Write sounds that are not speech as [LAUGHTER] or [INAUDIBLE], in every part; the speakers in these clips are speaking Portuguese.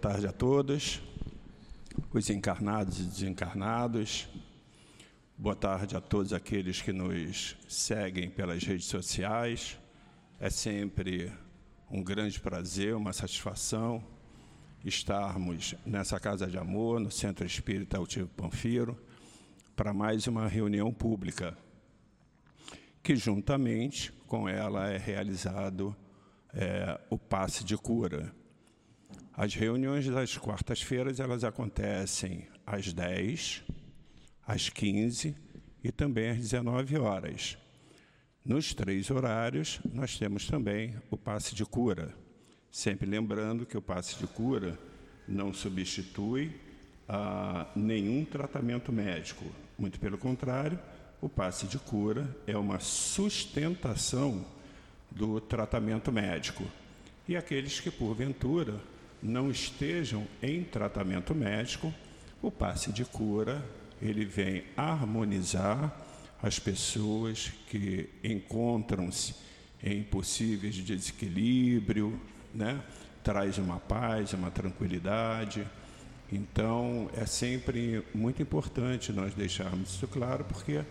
Boa tarde a todos, os encarnados e desencarnados. Boa tarde a todos aqueles que nos seguem pelas redes sociais. É sempre um grande prazer, uma satisfação estarmos nessa casa de amor, no Centro Espírita Altivo Panfiro, para mais uma reunião pública, que juntamente com ela é realizado é, o passe de cura as reuniões das quartas-feiras elas acontecem às 10, às 15 e também às 19 horas. Nos três horários, nós temos também o passe de cura. Sempre lembrando que o passe de cura não substitui ah, nenhum tratamento médico. Muito pelo contrário, o passe de cura é uma sustentação do tratamento médico. E aqueles que, porventura, não estejam em tratamento médico, o passe de cura ele vem harmonizar as pessoas que encontram-se em possíveis desequilíbrio, né? traz uma paz, uma tranquilidade. Então, é sempre muito importante nós deixarmos isso claro, porque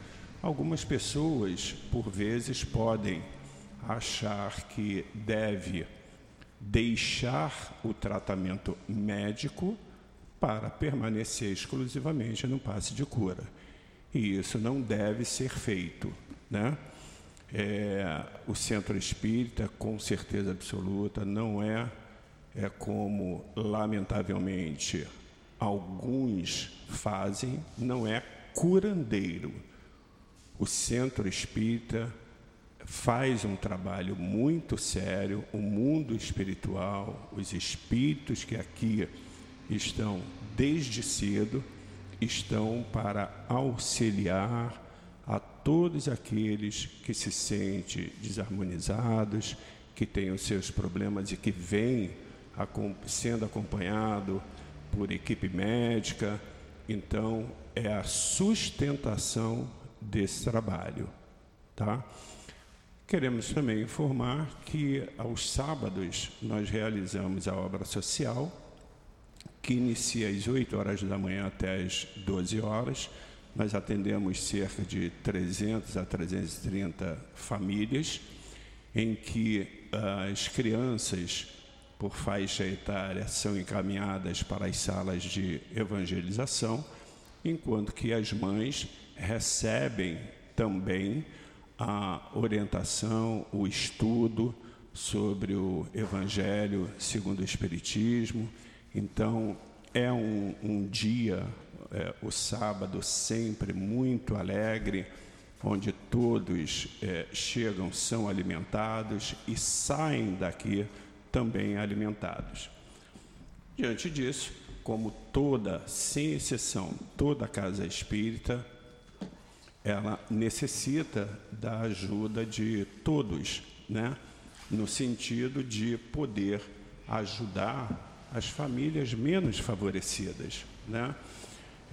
algumas pessoas, por vezes, podem achar que deve deixar o tratamento médico para permanecer exclusivamente no passe de cura. E isso não deve ser feito. Né? É, o centro espírita, com certeza absoluta, não é, é como, lamentavelmente, alguns fazem, não é curandeiro. O centro espírita faz um trabalho muito sério, o mundo espiritual, os espíritos que aqui estão desde cedo, estão para auxiliar a todos aqueles que se sentem desarmonizados, que têm os seus problemas e que vêm sendo acompanhado por equipe médica. Então, é a sustentação desse trabalho, tá? Queremos também informar que aos sábados nós realizamos a obra social, que inicia às 8 horas da manhã até às 12 horas. Nós atendemos cerca de 300 a 330 famílias, em que as crianças, por faixa etária, são encaminhadas para as salas de evangelização, enquanto que as mães recebem também a orientação, o estudo sobre o Evangelho segundo o Espiritismo. Então, é um, um dia, é, o sábado, sempre muito alegre, onde todos é, chegam, são alimentados e saem daqui também alimentados. Diante disso, como toda, sem exceção, toda casa espírita, ela necessita da ajuda de todos, né? no sentido de poder ajudar as famílias menos favorecidas. Né?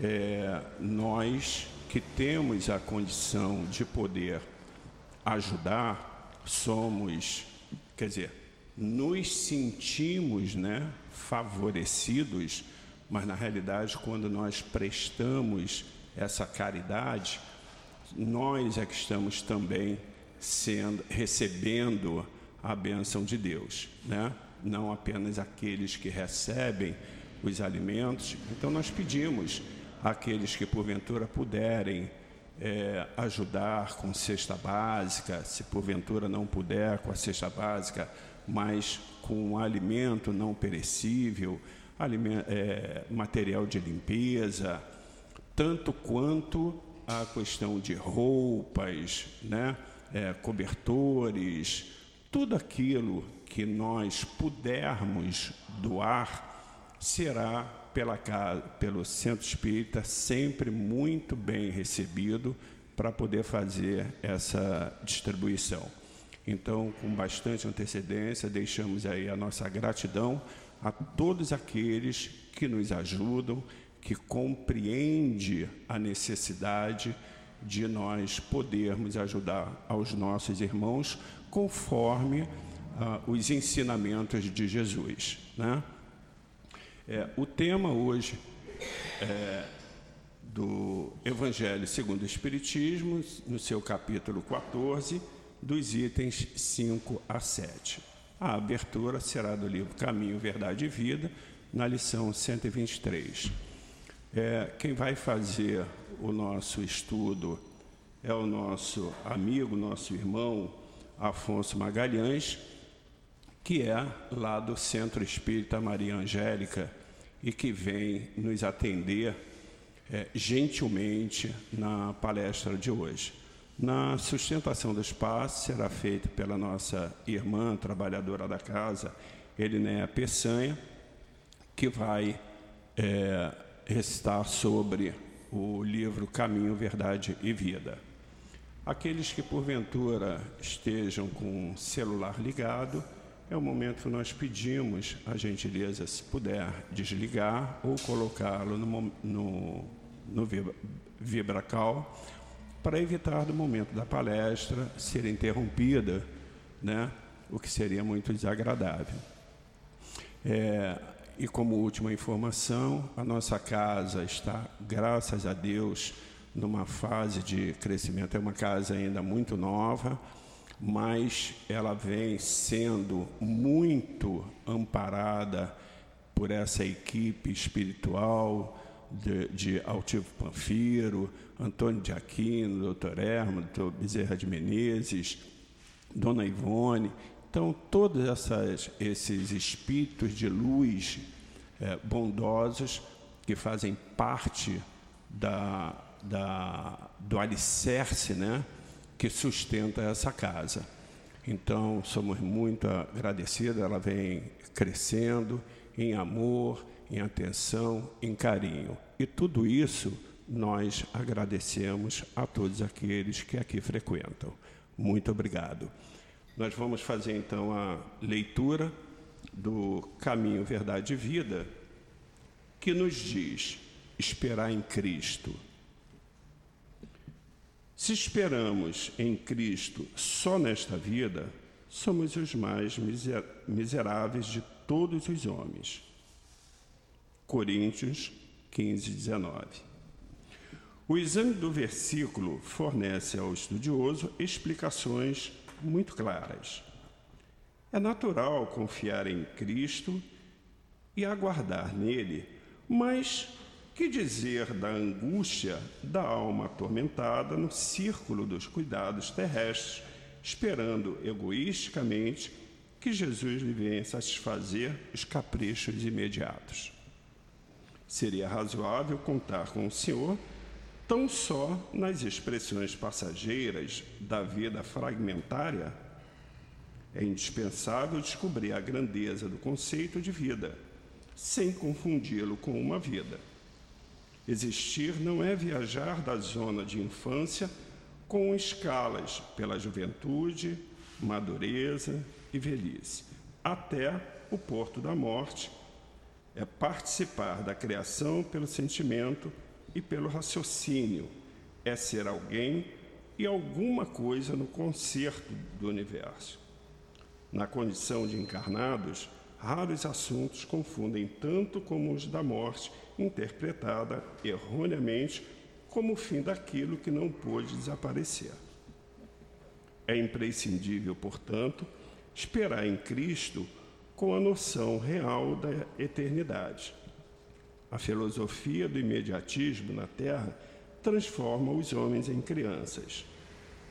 É, nós que temos a condição de poder ajudar, somos, quer dizer, nos sentimos né, favorecidos, mas na realidade, quando nós prestamos essa caridade, nós é que estamos também sendo, recebendo a bênção de Deus, né? não apenas aqueles que recebem os alimentos. Então, nós pedimos àqueles que porventura puderem é, ajudar com cesta básica, se porventura não puder com a cesta básica, mas com um alimento não perecível, é, material de limpeza, tanto quanto a questão de roupas, né? É, cobertores, tudo aquilo que nós pudermos doar será pela casa, pelo centro espírita sempre muito bem recebido para poder fazer essa distribuição. Então, com bastante antecedência, deixamos aí a nossa gratidão a todos aqueles que nos ajudam, que compreende a necessidade de nós podermos ajudar aos nossos irmãos conforme ah, os ensinamentos de Jesus. Né? É, o tema hoje é do Evangelho segundo o Espiritismo, no seu capítulo 14, dos itens 5 a 7. A abertura será do livro Caminho, Verdade e Vida, na lição 123. É, quem vai fazer o nosso estudo é o nosso amigo, nosso irmão Afonso Magalhães, que é lá do Centro Espírita Maria Angélica e que vem nos atender é, gentilmente na palestra de hoje. Na sustentação do espaço será feita pela nossa irmã, trabalhadora da casa, Elinéa Peçanha, que vai é, recitar sobre o livro Caminho, Verdade e Vida. Aqueles que porventura estejam com o celular ligado, é o momento que nós pedimos a gentileza, se puder, desligar ou colocá-lo no, no, no vibracal, para evitar do momento da palestra ser interrompida, né, o que seria muito desagradável. É, e como última informação, a nossa casa está, graças a Deus, numa fase de crescimento. É uma casa ainda muito nova, mas ela vem sendo muito amparada por essa equipe espiritual de, de Altivo Panfiro, Antônio de Aquino, doutor Hermo, doutor Bezerra de Menezes, Dona Ivone. Então, todos essas, esses espíritos de luz é, bondosos que fazem parte da, da, do alicerce, né? que sustenta essa casa. Então, somos muito agradecidos, ela vem crescendo em amor, em atenção, em carinho. E tudo isso nós agradecemos a todos aqueles que aqui frequentam. Muito obrigado. Nós vamos fazer então a leitura do Caminho, Verdade e Vida, que nos diz esperar em Cristo se esperamos em Cristo só nesta vida, somos os mais miseráveis de todos os homens. Coríntios 15, 19. O exame do versículo fornece ao estudioso explicações muito claras. É natural confiar em Cristo e aguardar nele, mas que dizer da angústia da alma atormentada no círculo dos cuidados terrestres, esperando egoisticamente que Jesus lhe venha satisfazer os caprichos imediatos? Seria razoável contar com o Senhor tão só nas expressões passageiras da vida fragmentária? É indispensável descobrir a grandeza do conceito de vida, sem confundi-lo com uma vida. Existir não é viajar da zona de infância com escalas pela juventude, madureza e velhice, até o porto da morte. É participar da criação pelo sentimento e pelo raciocínio. É ser alguém e alguma coisa no concerto do universo. Na condição de encarnados, raros assuntos confundem tanto como os da morte interpretada erroneamente como o fim daquilo que não pôde desaparecer. É imprescindível, portanto, esperar em Cristo com a noção real da eternidade. A filosofia do imediatismo na Terra transforma os homens em crianças.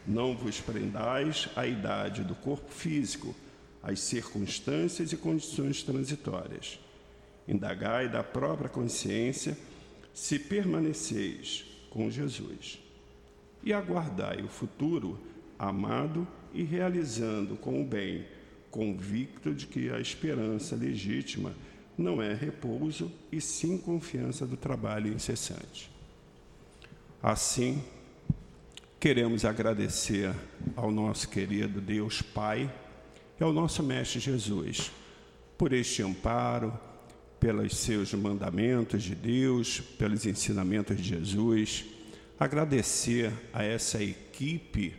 Não vos prendais à idade do corpo físico, às circunstâncias e condições transitórias Indagai da própria consciência se permaneceis com Jesus. E aguardai o futuro amado e realizando com o bem, convicto de que a esperança legítima não é repouso e sim confiança do trabalho incessante. Assim, queremos agradecer ao nosso querido Deus Pai e ao nosso Mestre Jesus por este amparo, pelos seus mandamentos de Deus, pelos ensinamentos de Jesus, agradecer a essa equipe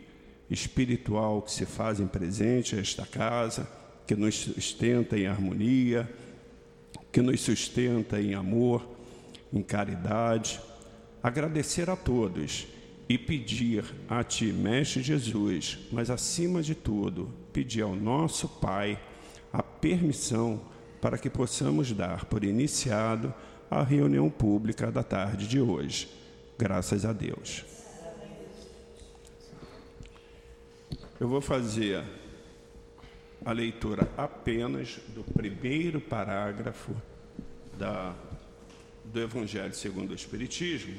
espiritual que se fazem presente a esta casa, que nos sustenta em harmonia, que nos sustenta em amor, em caridade. Agradecer a todos e pedir a Ti, Mestre Jesus, mas acima de tudo, pedir ao nosso Pai a permissão para que possamos dar por iniciado a reunião pública da tarde de hoje. Graças a Deus. Eu vou fazer a leitura apenas do primeiro parágrafo da, do Evangelho segundo o Espiritismo,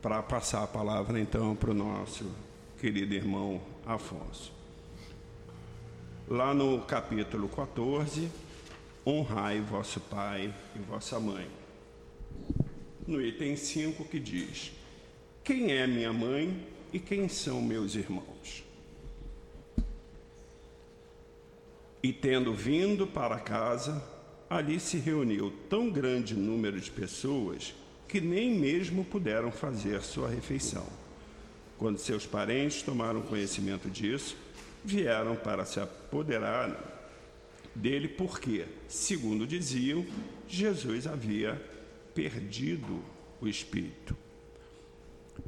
para passar a palavra então para o nosso querido irmão Afonso. Lá no capítulo 14, honrai vosso pai e vossa mãe. No item 5 que diz: Quem é minha mãe e quem são meus irmãos? E tendo vindo para casa, ali se reuniu tão grande número de pessoas que nem mesmo puderam fazer sua refeição. Quando seus parentes tomaram conhecimento disso, vieram para se apoderar dele, porque, segundo diziam, Jesus havia perdido o espírito.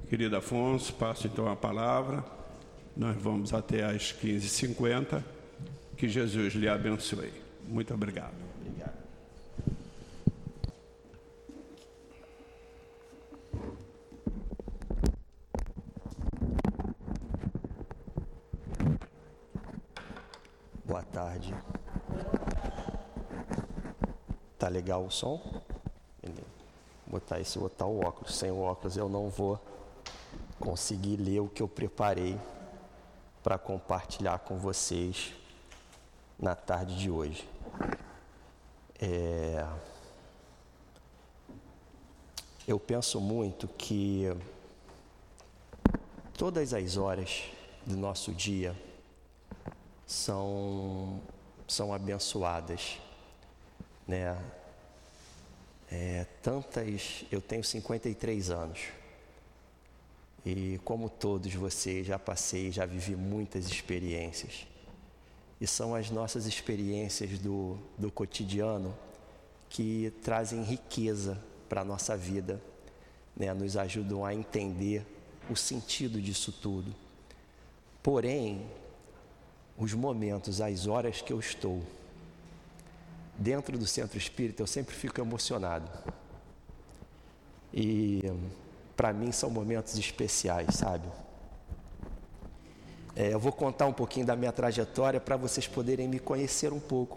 Querido Afonso, passo então a palavra. Nós vamos até às 15h50. Que Jesus lhe abençoe. Muito obrigado. Obrigado. Boa tarde. Tá legal o som? Botar esse, botar o óculos. Sem o óculos eu não vou conseguir ler o que eu preparei para compartilhar com vocês na tarde de hoje. É... Eu penso muito que todas as horas do nosso dia são, são abençoadas, né? É, tantas, eu tenho 53 anos e como todos vocês já passei, já vivi muitas experiências e são as nossas experiências do, do cotidiano que trazem riqueza para a nossa vida, né? nos ajudam a entender o sentido disso tudo. Porém, os momentos, as horas que eu estou dentro do centro espírita, eu sempre fico emocionado. E para mim são momentos especiais, sabe? É, eu vou contar um pouquinho da minha trajetória para vocês poderem me conhecer um pouco.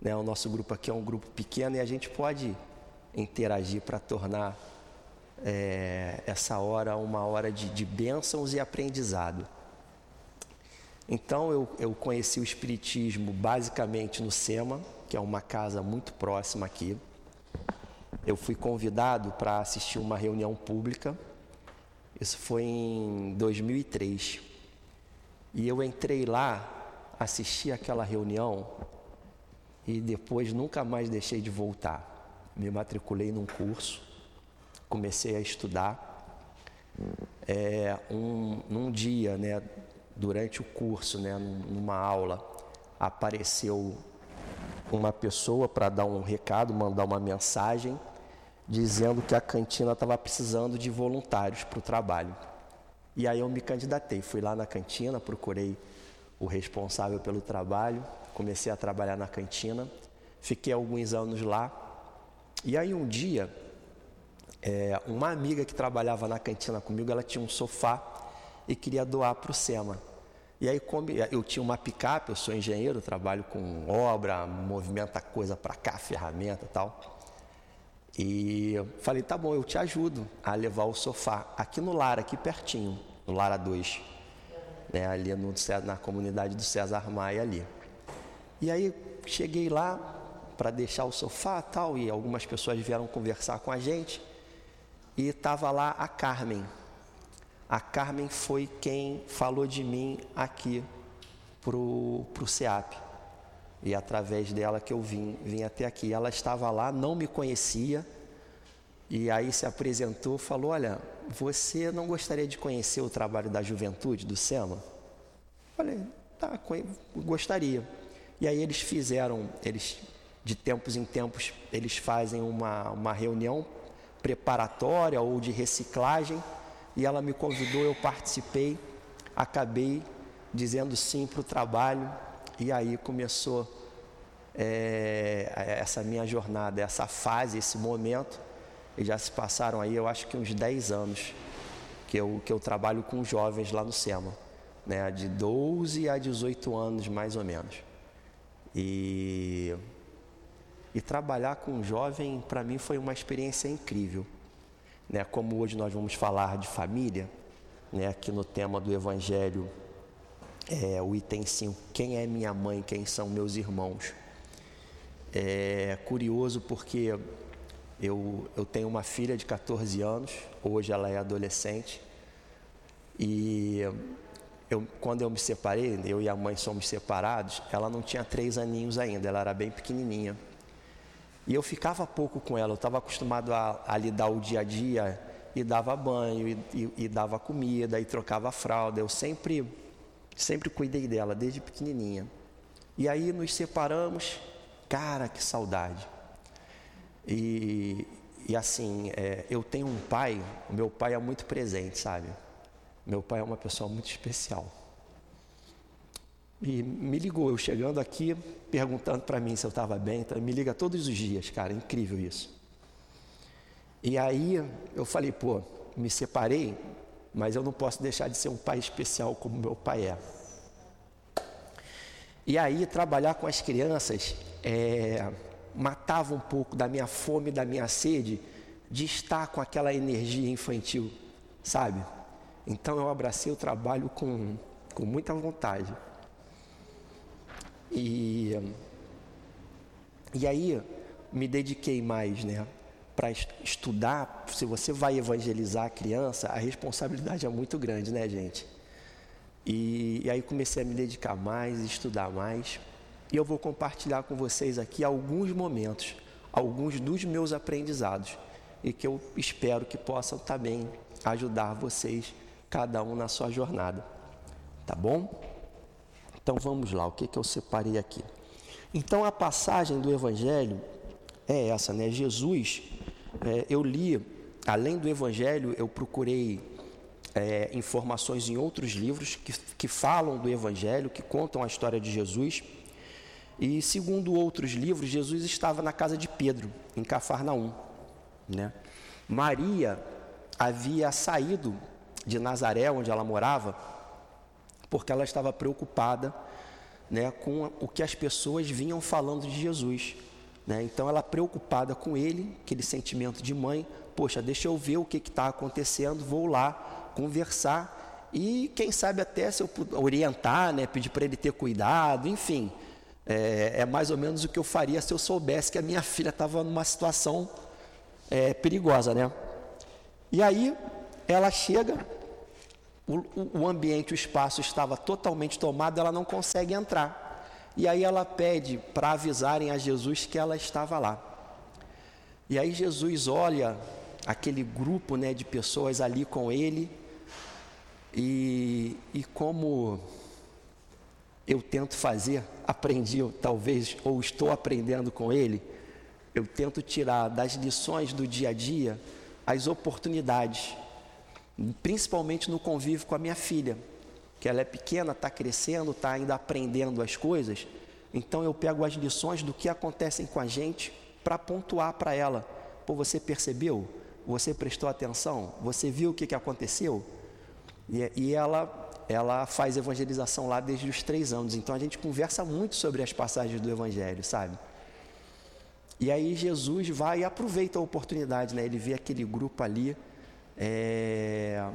Né? O nosso grupo aqui é um grupo pequeno e a gente pode interagir para tornar é, essa hora uma hora de, de bênçãos e aprendizado. Então eu, eu conheci o Espiritismo basicamente no SEMA, que é uma casa muito próxima aqui. Eu fui convidado para assistir uma reunião pública. Isso foi em 2003. E eu entrei lá, assisti aquela reunião e depois nunca mais deixei de voltar. Me matriculei num curso, comecei a estudar. É, um, num dia, né, durante o curso, né, numa aula, apareceu uma pessoa para dar um recado, mandar uma mensagem, dizendo que a cantina estava precisando de voluntários para o trabalho. E aí eu me candidatei, fui lá na cantina, procurei o responsável pelo trabalho, comecei a trabalhar na cantina, fiquei alguns anos lá. E aí um dia, é, uma amiga que trabalhava na cantina comigo, ela tinha um sofá e queria doar para o SEMA. E aí eu tinha uma picape, eu sou engenheiro, trabalho com obra, movimenta coisa para cá, ferramenta tal. E falei, tá bom, eu te ajudo a levar o sofá aqui no lar, aqui pertinho, no Lara 2, né, ali no, na comunidade do César Maia ali. E aí cheguei lá para deixar o sofá tal, e algumas pessoas vieram conversar com a gente, e estava lá a Carmen. A Carmen foi quem falou de mim aqui pro, pro SEAP. E através dela que eu vim, vim até aqui. Ela estava lá, não me conhecia, e aí se apresentou, falou: Olha, você não gostaria de conhecer o trabalho da juventude, do SEMA? Falei: Tá, gostaria. E aí eles fizeram, eles de tempos em tempos eles fazem uma, uma reunião preparatória ou de reciclagem e ela me convidou, eu participei, acabei dizendo sim para o trabalho e aí começou é, essa minha jornada, essa fase, esse momento. E já se passaram aí, eu acho que uns 10 anos que eu, que eu trabalho com jovens lá no SEMA, né, de 12 a 18 anos mais ou menos. E, e trabalhar com jovem para mim foi uma experiência incrível. Né, como hoje nós vamos falar de família, né, aqui no tema do Evangelho, é, o item 5, quem é minha mãe, quem são meus irmãos. É curioso porque eu, eu tenho uma filha de 14 anos, hoje ela é adolescente, e eu, quando eu me separei, eu e a mãe somos separados, ela não tinha três aninhos ainda, ela era bem pequenininha. E eu ficava pouco com ela, eu estava acostumado a, a, lidar o dia a dia e dava banho, e, e, e dava comida, e trocava fralda. Eu sempre, sempre cuidei dela, desde pequenininha. E aí nos separamos, Cara, que saudade. E, e assim, é, eu tenho um pai, meu pai é muito presente, sabe? Meu pai é uma pessoa muito especial. E me ligou, eu chegando aqui, perguntando para mim se eu estava bem, então me liga todos os dias, cara, é incrível isso. E aí eu falei, pô, me separei, mas eu não posso deixar de ser um pai especial como meu pai é. E aí trabalhar com as crianças é, matava um pouco da minha fome, da minha sede, de estar com aquela energia infantil, sabe? Então eu abracei o trabalho com, com muita vontade. E, e aí me dediquei mais, né? Para estudar, se você vai evangelizar a criança, a responsabilidade é muito grande, né, gente? E, e aí comecei a me dedicar mais, estudar mais. E eu vou compartilhar com vocês aqui alguns momentos, alguns dos meus aprendizados e que eu espero que possam também ajudar vocês, cada um na sua jornada. Tá bom? Então vamos lá, o que, que eu separei aqui? Então a passagem do Evangelho é essa, né? Jesus, é, eu li, além do Evangelho, eu procurei é, informações em outros livros que, que falam do Evangelho, que contam a história de Jesus. E segundo outros livros, Jesus estava na casa de Pedro, em Cafarnaum. Né? Maria havia saído de Nazaré, onde ela morava, porque ela estava preocupada né, com o que as pessoas vinham falando de Jesus. Né? Então, ela preocupada com ele, aquele sentimento de mãe, poxa, deixa eu ver o que está acontecendo, vou lá conversar e, quem sabe, até se eu orientar, né, pedir para ele ter cuidado, enfim. É, é, mais ou menos o que eu faria se eu soubesse que a minha [LAUGHS] filha estava numa situação é, perigosa, né? E aí ela chega, o, o ambiente, o espaço estava totalmente tomado, ela não consegue entrar. E aí ela pede para avisarem a Jesus que ela estava lá. E aí Jesus olha aquele grupo né, de pessoas ali com ele, e, e como eu tento fazer, aprendi talvez, ou estou aprendendo com ele, eu tento tirar das lições do dia a dia as oportunidades, principalmente no convívio com a minha filha, que ela é pequena, está crescendo, está ainda aprendendo as coisas, então eu pego as lições do que acontecem com a gente para pontuar para ela. Pô, você percebeu? Você prestou atenção? Você viu o que, que aconteceu? E, e ela ela faz evangelização lá desde os três anos. Então a gente conversa muito sobre as passagens do Evangelho, sabe? E aí Jesus vai e aproveita a oportunidade, né? Ele vê aquele grupo ali. É...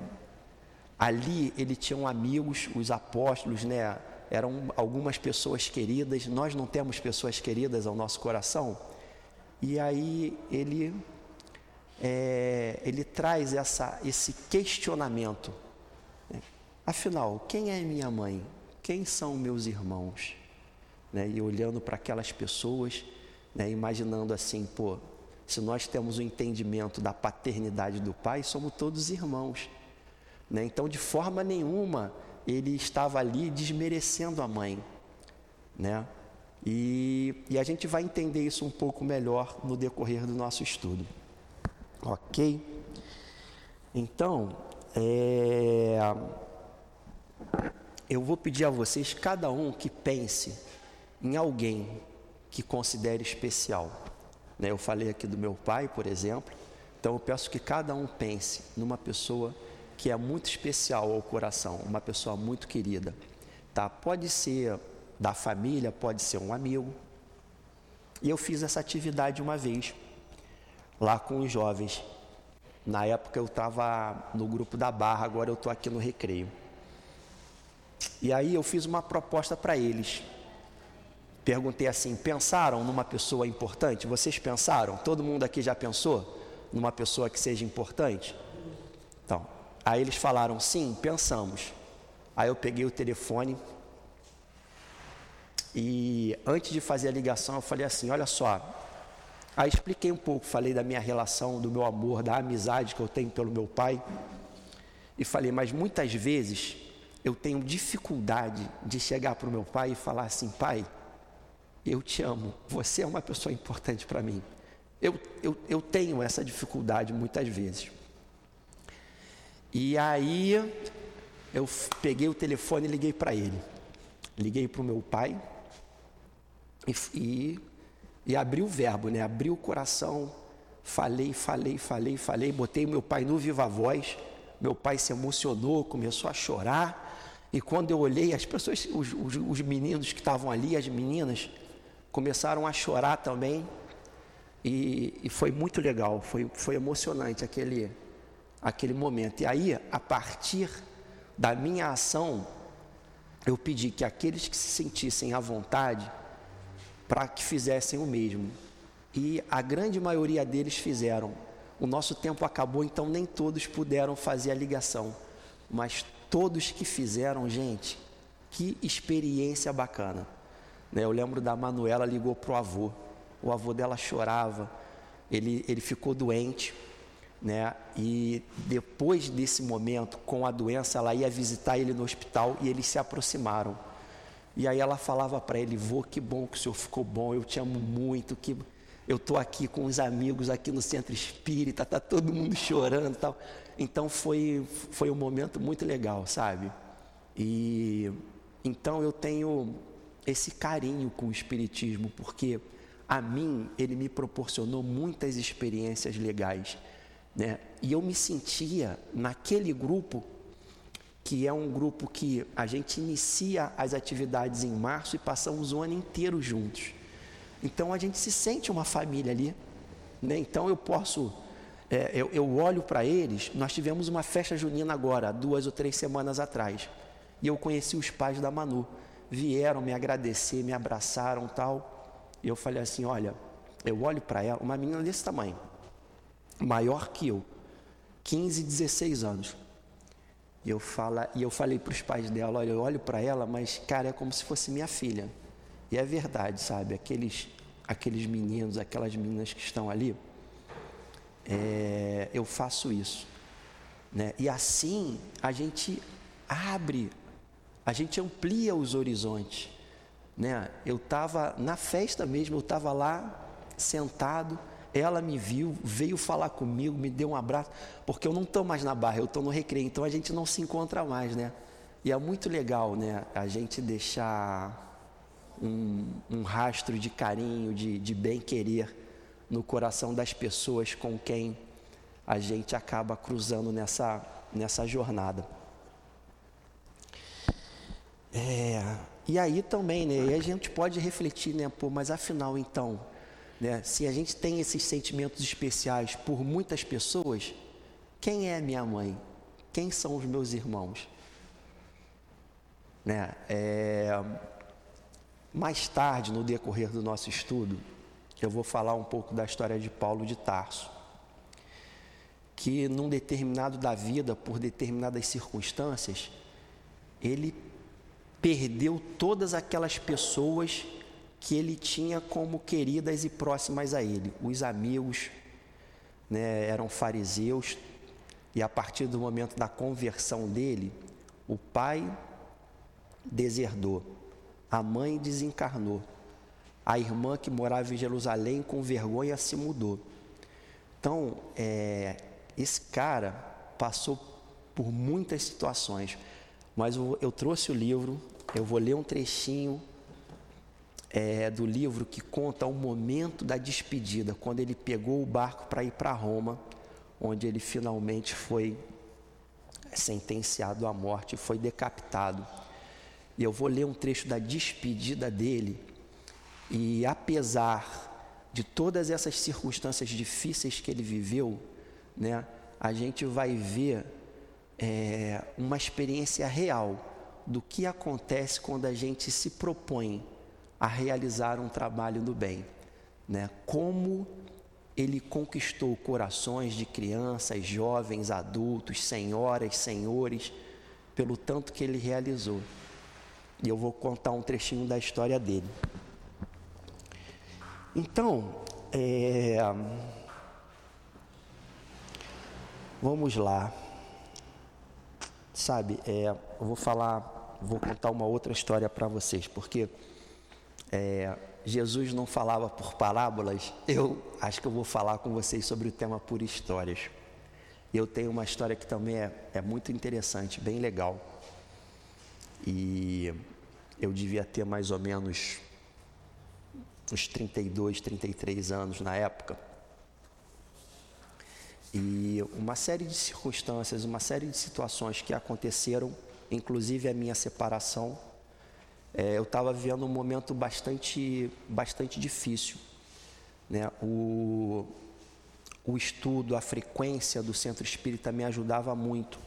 Ali ele tinha amigos, os apóstolos, né? Eram algumas pessoas queridas. Nós não temos pessoas queridas ao nosso coração. E aí ele é... ele traz essa, esse questionamento Afinal, quem é minha mãe? Quem são meus irmãos? Né? E olhando para aquelas pessoas, né? imaginando assim, pô, se nós temos o entendimento da paternidade do pai, somos todos irmãos. Né? Então, de forma nenhuma, ele estava ali desmerecendo a mãe. Né? E, e a gente vai entender isso um pouco melhor no decorrer do nosso estudo. Ok? Então, é, eu vou pedir a vocês, cada um que pense em alguém que considere especial. Né? Eu falei aqui do meu pai, por exemplo. Então eu peço que cada um pense numa pessoa que é muito especial ao coração, uma pessoa muito querida. Tá? Pode ser da família, pode ser um amigo. E eu fiz essa atividade uma vez, lá com os jovens. Na época eu estava no grupo da Barra, agora eu estou aqui no Recreio. E aí eu fiz uma proposta para eles. Perguntei assim: pensaram numa pessoa importante? Vocês pensaram? Todo mundo aqui já pensou numa pessoa que seja importante? Aí eles falaram: sim, pensamos. Aí eu peguei o telefone e antes de fazer a ligação eu falei assim: olha só. Aí expliquei um pouco, falei da minha relação, do meu amor, da amizade que eu tenho pelo meu pai. E falei, mas muitas vezes eu tenho dificuldade de chegar para o meu pai e falar assim: pai, eu te amo, você é uma pessoa importante para mim. Eu, eu, eu tenho essa dificuldade muitas vezes. E aí eu peguei o telefone e liguei para ele. Liguei para o meu pai e, e, e abri o verbo, né? Abri o coração, falei, falei, falei, falei, botei meu pai no viva voz. Meu pai se emocionou, começou a chorar. E quando eu olhei, as pessoas, os, os, os meninos que estavam ali, as meninas, começaram a chorar também. E, e, foi muito legal, foi, foi emocionante aquele, aquele momento. E aí, a partir da minha ação, eu pedi que aqueles que se sentissem à vontade, para que fizessem o mesmo. E a grande maioria deles fizeram. O nosso tempo acabou, então nem todos puderam fazer a ligação. Mas todos que fizeram, gente, que experiência bacana. Né? Eu lembro da Manuela ligou para o avô. O avô dela chorava, ele, ele ficou doente, né? E depois desse momento, com a doença, ela ia visitar ele no hospital e eles se aproximaram. E aí ela falava para ele: "Vô, que bom que o senhor ficou bom. Eu te amo muito. Que eu tô aqui com os amigos aqui no centro espírita. Tá todo mundo chorando, tal. Então foi foi um momento muito legal, sabe? E então eu tenho esse carinho com o Espiritismo, porque a mim ele me proporcionou muitas experiências legais. Né? E eu me sentia naquele grupo, que é um grupo que a gente inicia as atividades em março e passamos o ano inteiro juntos. Então a gente se sente uma família ali. Né? Então eu posso, é, eu, eu olho para eles. Nós tivemos uma festa junina agora, duas ou três semanas atrás. E eu conheci os pais da Manu vieram me agradecer, me abraçaram tal. E eu falei assim: olha, eu olho para ela, uma menina desse tamanho, maior que eu, 15, 16 anos. E eu, fala, e eu falei para os pais dela: olha, eu olho para ela, mas cara, é como se fosse minha filha. E é verdade, sabe? Aqueles, aqueles meninos, aquelas meninas que estão ali, é, eu faço isso. Né? E assim a gente abre a gente amplia os horizontes. Né? Eu estava na festa mesmo, eu estava lá sentado, ela me viu, veio falar comigo, me deu um abraço, porque eu não estou mais na barra, eu estou no recreio, então a gente não se encontra mais, né? E é muito legal, né? A gente deixar um, um rastro de carinho, de, de bem-querer no coração das pessoas com quem a gente acaba cruzando nessa, nessa jornada. É, e aí também, né? E a gente pode refletir, né? Pô, mas afinal, então, né? Se a gente tem esses sentimentos especiais por muitas pessoas, quem é minha mãe? Quem são os meus irmãos? Né? É, mais tarde, no decorrer do nosso estudo, eu vou falar um pouco da história de Paulo de Tarso, que num determinado da vida, por determinadas circunstâncias, ele perdeu todas aquelas pessoas que ele tinha como queridas e próximas a ele. Os amigos né, eram fariseus, e a partir do momento da conversão dele, o pai deserdou, a mãe desencarnou, a irmã que morava em Jerusalém com vergonha se mudou. Então, é, esse cara passou por muitas situações, mas eu, eu trouxe o livro, eu vou ler um trechinho é, do livro que conta o momento da despedida, quando ele pegou o barco para ir para Roma, onde ele finalmente foi sentenciado à morte, foi decapitado. E eu vou ler um trecho da despedida dele, e apesar de todas essas circunstâncias difíceis que ele viveu, né, a gente vai ver é, uma experiência real do que acontece quando a gente se propõe a realizar um trabalho do bem, né? Como ele conquistou corações de crianças, jovens, adultos, senhoras, senhores, pelo tanto que ele realizou. E eu vou contar um trechinho da história dele. Então, é... vamos lá. Sabe, é, eu vou falar, vou contar uma outra história para vocês, porque é, Jesus não falava por parábolas, eu acho que eu vou falar com vocês sobre o tema por histórias. Eu tenho uma história que também é, é muito interessante, bem legal. E eu devia ter mais ou menos uns 32, 33 anos na época. E uma série de circunstâncias, uma série de situações que aconteceram, inclusive a minha separação, é, eu estava vivendo um momento bastante, bastante difícil. Né? O, o estudo, a frequência do centro espírita me ajudava muito,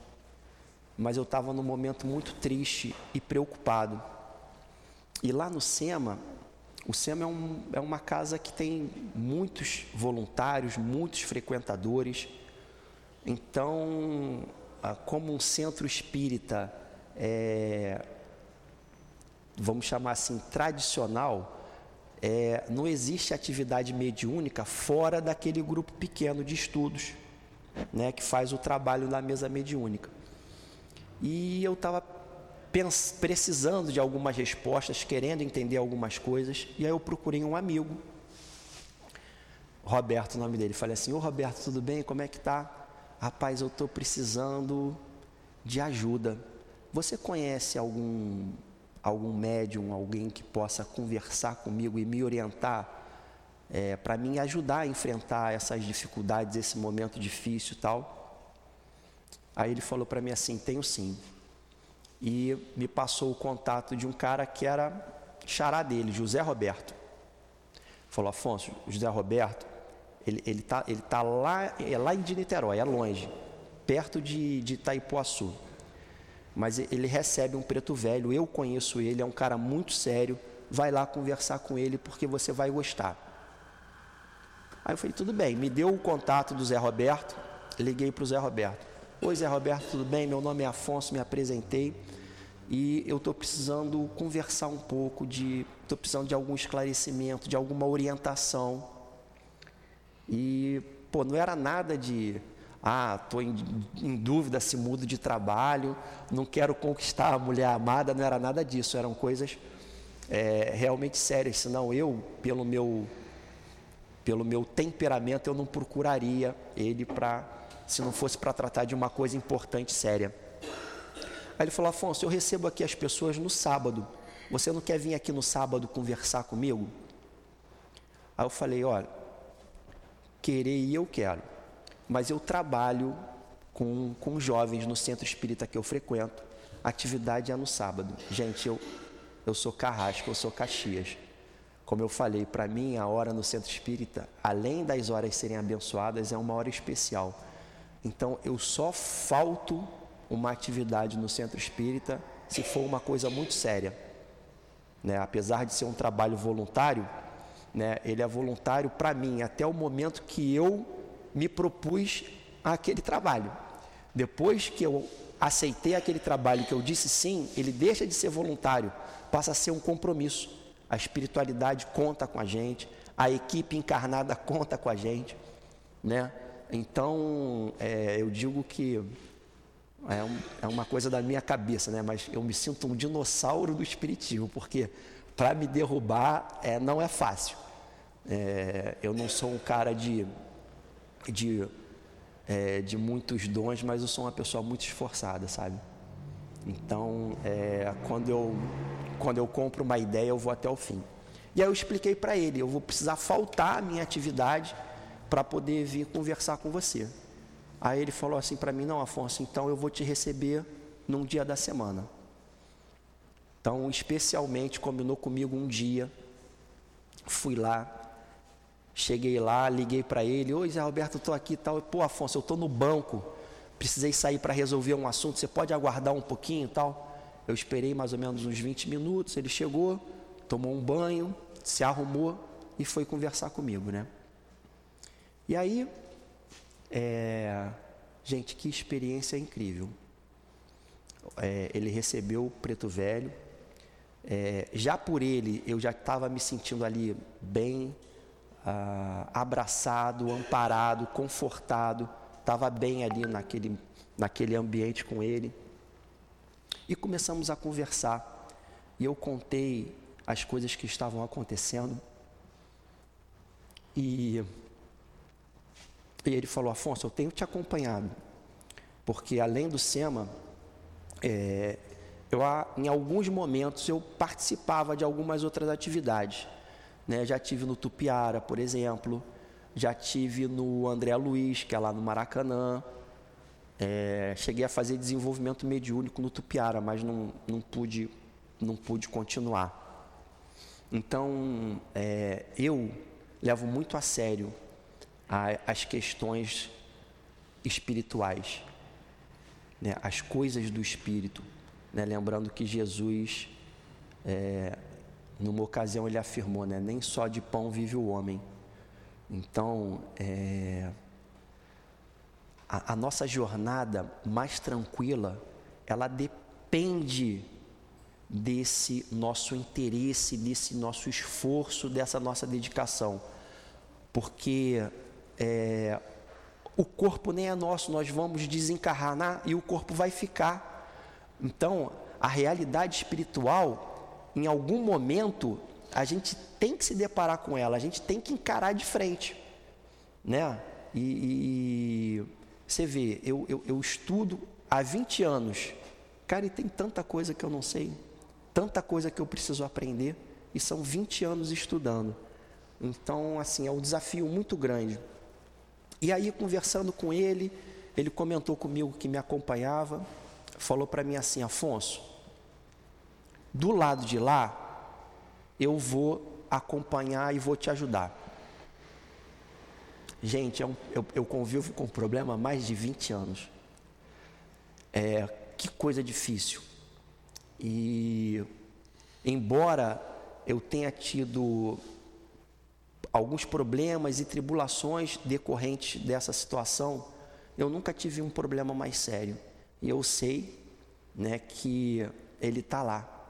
mas eu estava num momento muito triste e preocupado. E lá no SEMA, o SEMA é, um, é uma casa que tem muitos voluntários, muitos frequentadores. Então, ah, como um centro espírita, é, vamos chamar assim, tradicional, é, não existe atividade mediúnica fora daquele grupo pequeno de estudos né, que faz o trabalho na mesa mediúnica. E eu estava precisando de algumas respostas, querendo entender algumas coisas, e aí eu procurei um amigo, Roberto, o nome dele. Falei assim: Ô Roberto, tudo bem? Como é que tá? Rapaz, eu estou precisando de ajuda. Você conhece algum algum médium, alguém que possa conversar comigo e me orientar é, para me ajudar a enfrentar essas dificuldades, esse momento difícil e tal? Aí ele falou para mim assim: tenho sim e me passou o contato de um cara que era xará dele, José Roberto. Falou, Afonso, José Roberto, ele está ele tá lá, é lá em Niterói, é longe, perto de, de Itaipuaçu. Mas ele recebe um preto velho, eu conheço ele, é um cara muito sério, vai lá conversar com ele porque você vai gostar. Aí eu falei, tudo bem, me deu o contato do Zé Roberto, liguei para o Zé Roberto. Oi, Zé Roberto, tudo bem? Meu nome é Afonso, me apresentei e eu estou precisando conversar um pouco de, estou precisando de algum esclarecimento, de alguma orientação. E, pô, não era nada de, ah, estou em, em, dúvida se mudo de trabalho, não quero conquistar a mulher amada, não era nada disso, eram coisas é, realmente sérias, senão eu, pelo meu, pelo meu temperamento, eu não procuraria ele para se não fosse para tratar de uma coisa importante, séria. Aí ele falou: Afonso, eu recebo aqui as pessoas no sábado. Você não quer vir aqui no sábado conversar comigo? Aí eu falei: olha, querer e eu quero, mas eu trabalho com, com jovens no centro espírita que eu frequento. A atividade é no sábado. Gente, eu, eu sou Carrasco, eu sou Caxias. Como eu falei, para mim a hora no centro espírita, além das horas serem abençoadas, é uma hora especial então eu só falto uma atividade no centro espírita se for uma coisa muito séria. Né? Apesar de ser um trabalho voluntário, né? ele é voluntário para mim até o momento que eu me propus aquele trabalho. Depois que eu aceitei aquele trabalho, que eu disse sim, ele deixa de ser voluntário, passa a ser um compromisso. A espiritualidade conta com a gente, a equipe encarnada conta com a gente, né? Então, é, eu digo que é, um, é, uma coisa da minha cabeça, né? mas eu me sinto um dinossauro do espiritismo, porque para me derrubar é, não é fácil. É, eu não sou um cara de, de, é, de muitos dons, mas eu sou uma pessoa muito esforçada, sabe? Então, é, quando, eu, quando eu compro uma ideia, eu vou até o fim. E aí eu expliquei para ele, eu vou precisar faltar a minha atividade para poder vir conversar com você. Aí ele falou assim para mim, não, Afonso, então eu vou te receber num dia da semana. Então, especialmente combinou comigo um dia, fui lá, cheguei lá, liguei para ele, oi Zé Roberto, estou aqui e tal. Pô, Afonso, eu estou no banco, precisei sair para resolver um assunto, você pode aguardar um pouquinho e tal? Eu esperei mais ou menos uns 20 minutos, ele chegou, tomou um banho, se arrumou e foi conversar comigo, né? E aí, é, gente, que experiência incrível. É, ele recebeu o preto velho. É, já por ele, eu já estava me sentindo ali bem ah, abraçado, amparado, confortado. Estava bem ali naquele, naquele ambiente com ele. E começamos a conversar. E eu contei as coisas que estavam acontecendo. E, e ele falou: Afonso, eu tenho te acompanhado, porque além do SEMA, é, eu, em alguns momentos eu participava de algumas outras atividades. Né? Já tive no Tupiara, por exemplo, já tive no André Luiz, que é lá no Maracanã. É, cheguei a fazer desenvolvimento mediúnico no Tupiara, mas não, não, pude, não pude continuar. Então, é, eu levo muito a sério a, as questões espirituais, né? as coisas do espírito. Né? Lembrando que Jesus, é, numa ocasião, ele afirmou: né? nem só de pão vive o homem. Então, é, a, a nossa jornada mais tranquila, ela depende desse nosso interesse, desse nosso esforço, dessa nossa dedicação. Porque é, o corpo nem é nosso, nós vamos desencarnar e o corpo vai ficar. Então, a realidade espiritual, em algum momento, a gente tem que se deparar com ela, a gente tem que encarar de frente. Né? E, e você vê, eu, eu, eu estudo há 20 anos. Cara, e tem tanta coisa que eu não sei tanta coisa que eu preciso aprender e são 20 anos estudando. Então, assim, é um desafio muito grande. E aí, conversando com ele, ele comentou comigo que me acompanhava, falou para mim assim: Afonso, do lado de lá, eu vou acompanhar e vou te ajudar. Gente, é um, eu, eu, convivo com o problema há mais de 20 anos. É, que coisa difícil. E embora eu tenha tido alguns problemas e tribulações decorrentes dessa situação, eu nunca tive um problema mais sério. E eu sei né, que Ele está lá,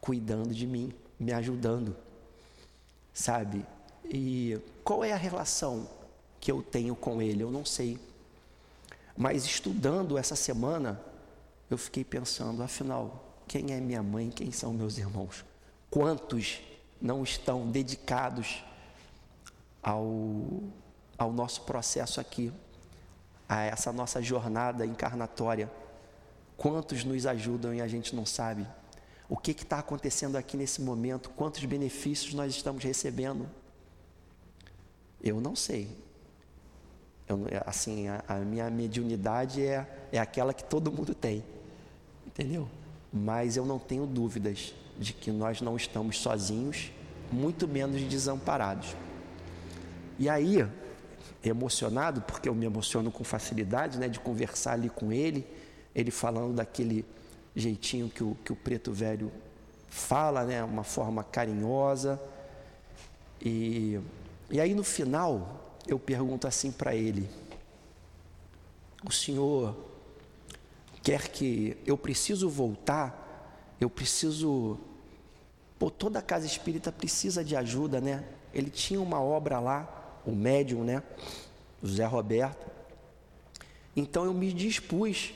cuidando de mim, me ajudando, sabe? E qual é a relação que eu tenho com Ele? Eu não sei. Mas estudando essa semana, eu fiquei pensando, afinal, quem é minha mãe, quem são meus irmãos. Quantos não estão dedicados ao, ao nosso processo aqui, a essa nossa jornada encarnatória? Quantos nos ajudam e a gente não sabe? O que está acontecendo aqui nesse momento? Quantos benefícios nós estamos recebendo? Eu não sei. Eu, assim, a, a minha mediunidade é, é aquela que todo mundo tem. Entendeu? mas eu não tenho dúvidas de que nós não estamos sozinhos, muito menos desamparados. E aí, emocionado, porque eu me emociono com facilidade, né, de conversar ali com ele, ele falando daquele jeitinho que o, que o preto velho fala, né, uma forma carinhosa. E, e aí no final, eu pergunto assim para ele: O senhor quer que eu preciso voltar, eu preciso. Pô, toda casa espírita precisa de ajuda, né? Ele tinha uma obra lá, o médium, né? O Zé Roberto. Então eu me dispus,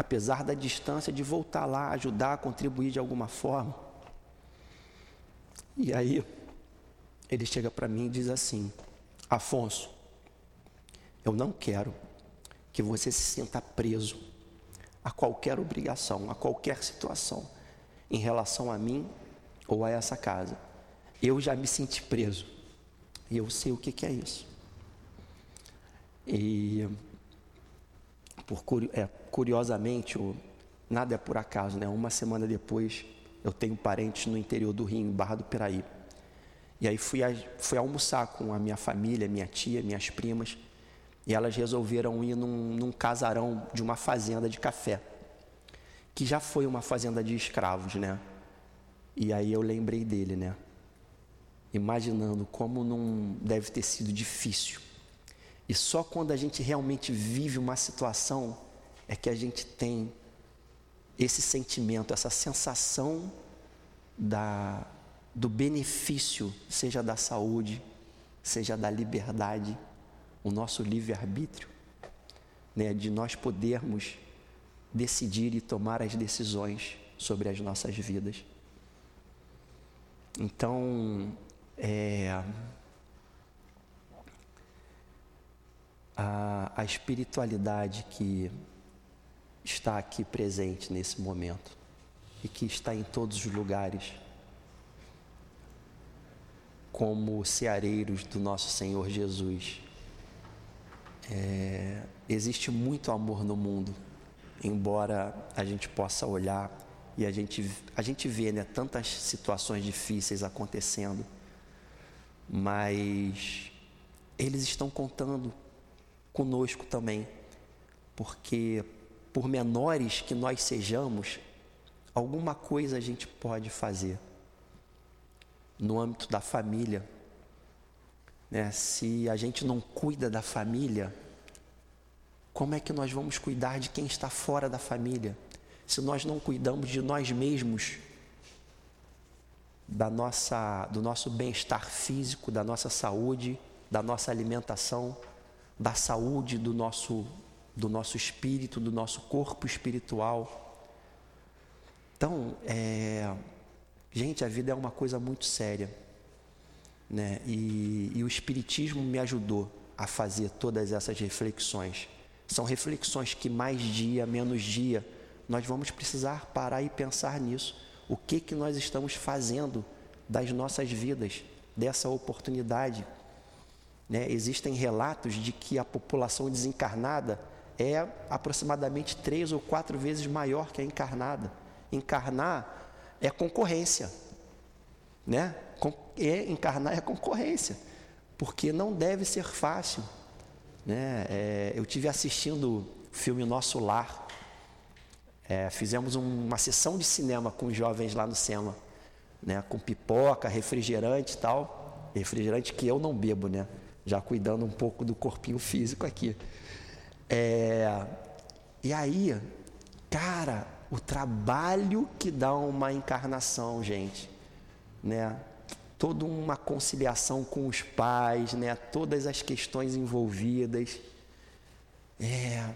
apesar da distância, de voltar lá, ajudar, contribuir de alguma forma. E aí ele chega para mim e diz assim: Afonso, eu não quero que você se sinta preso a qualquer obrigação, a qualquer situação em relação a mim ou a essa casa. Eu já me senti preso e eu sei o que, que é isso. E por, é, curiosamente, nada é por acaso, né? Uma semana depois, eu tenho parentes no interior do Rio, em Barra do Piraí. E aí fui, a, fui almoçar com a minha família, minha tia, minhas primas, e elas resolveram ir num, num casarão de uma fazenda de café, que já foi uma fazenda de escravos, né? E aí eu lembrei dele, né? Imaginando como não deve ter sido difícil. E só quando a gente realmente vive uma situação é que a gente tem esse sentimento, essa sensação da, do benefício, seja da saúde, seja da liberdade, o nosso livre-arbítrio, né, de nós podermos decidir e tomar as decisões sobre as nossas vidas. Então, é, a, a espiritualidade que está aqui presente nesse momento e que está em todos os lugares, como ceareiros do nosso Senhor Jesus. É, existe muito amor no mundo, embora a gente possa olhar e a gente, a gente vê né, tantas situações difíceis acontecendo, mas eles estão contando conosco também, porque por menores que nós sejamos, alguma coisa a gente pode fazer no âmbito da família. Né? Se a gente não cuida da família, como é que nós vamos cuidar de quem está fora da família? se nós não cuidamos de nós mesmos, da nossa, do nosso bem-estar físico, da nossa saúde, da nossa alimentação, da saúde do nosso, do nosso espírito, do nosso corpo espiritual. Então, é, gente, a vida é uma coisa muito séria. Né? E, e o Espiritismo me ajudou a fazer todas essas reflexões. São reflexões que mais dia, menos dia, nós vamos precisar parar e pensar nisso. O que, que nós estamos fazendo das nossas vidas, dessa oportunidade? Né? Existem relatos de que a população desencarnada é aproximadamente três ou quatro vezes maior que a encarnada. Encarnar é concorrência, né? É, encarnar é concorrência, porque não deve ser fácil. Né? É, eu tive assistindo o filme Nosso Lar é, fizemos um, uma sessão de cinema com os jovens lá no SEMA, né, com pipoca, refrigerante e tal. Refrigerante que eu não bebo, né? Já cuidando um pouco do corpinho físico aqui. É, e aí, cara, o trabalho que dá uma encarnação, gente, né? Toda uma conciliação com os pais, né? Todas as questões envolvidas. É,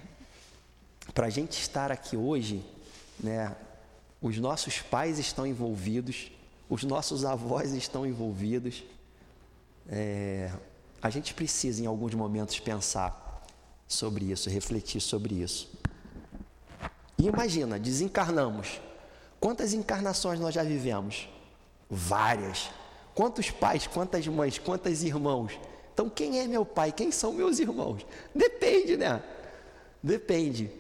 para a gente estar aqui hoje, né, os nossos pais estão envolvidos, os nossos avós estão envolvidos. É, a gente precisa, em alguns momentos, pensar sobre isso, refletir sobre isso. E imagina, desencarnamos. Quantas encarnações nós já vivemos? Várias. Quantos pais, quantas mães, quantos irmãos? Então, quem é meu pai? Quem são meus irmãos? Depende, né? Depende.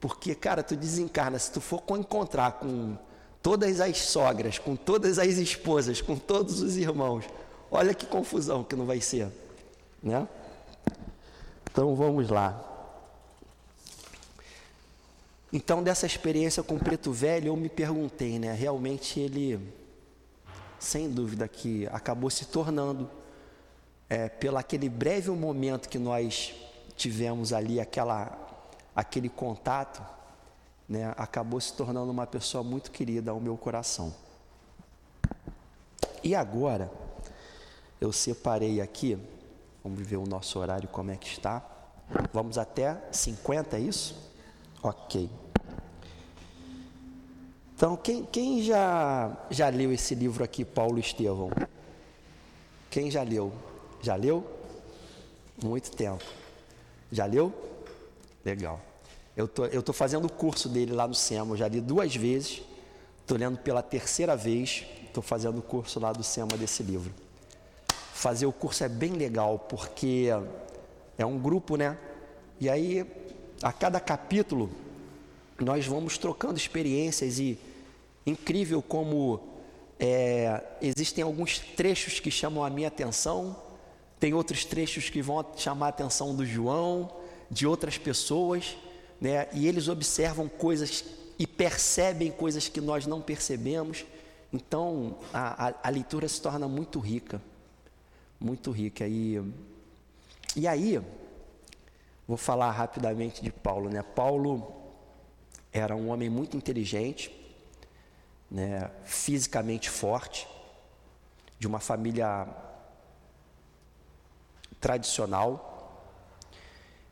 Porque, cara, tu desencarna, se tu for encontrar com todas as sogras, com todas as esposas, com todos os irmãos, olha que confusão que não vai ser, né? Então vamos lá. Então, dessa experiência com o Preto Velho, eu me perguntei, né? Realmente ele, sem dúvida, que acabou se tornando, é, pelo aquele breve momento que nós tivemos ali, aquela aquele contato, né, acabou se tornando uma pessoa muito querida ao meu coração. E agora, eu separei aqui, vamos ver o nosso horário como é que está. Vamos até 50, é isso? Ok. Então, quem, quem já, já leu esse livro aqui, Paulo Estevão? Quem já leu? Já leu? Muito tempo. Já leu? Legal. Eu tô, estou tô fazendo o curso dele lá no SEMA, eu já li duas vezes, estou lendo pela terceira vez, estou fazendo o curso lá do SEMA desse livro. Fazer o curso é bem legal, porque é um grupo, né? E aí, a cada capítulo, nós vamos trocando experiências e incrível como é, existem alguns trechos que chamam a minha atenção, tem outros trechos que vão chamar a atenção do João, de outras pessoas, né? E eles observam coisas e percebem coisas que nós não percebemos. Então a, a, a leitura se torna muito rica, muito rica. E, e aí, vou falar rapidamente de Paulo. Né? Paulo era um homem muito inteligente, né? fisicamente forte, de uma família tradicional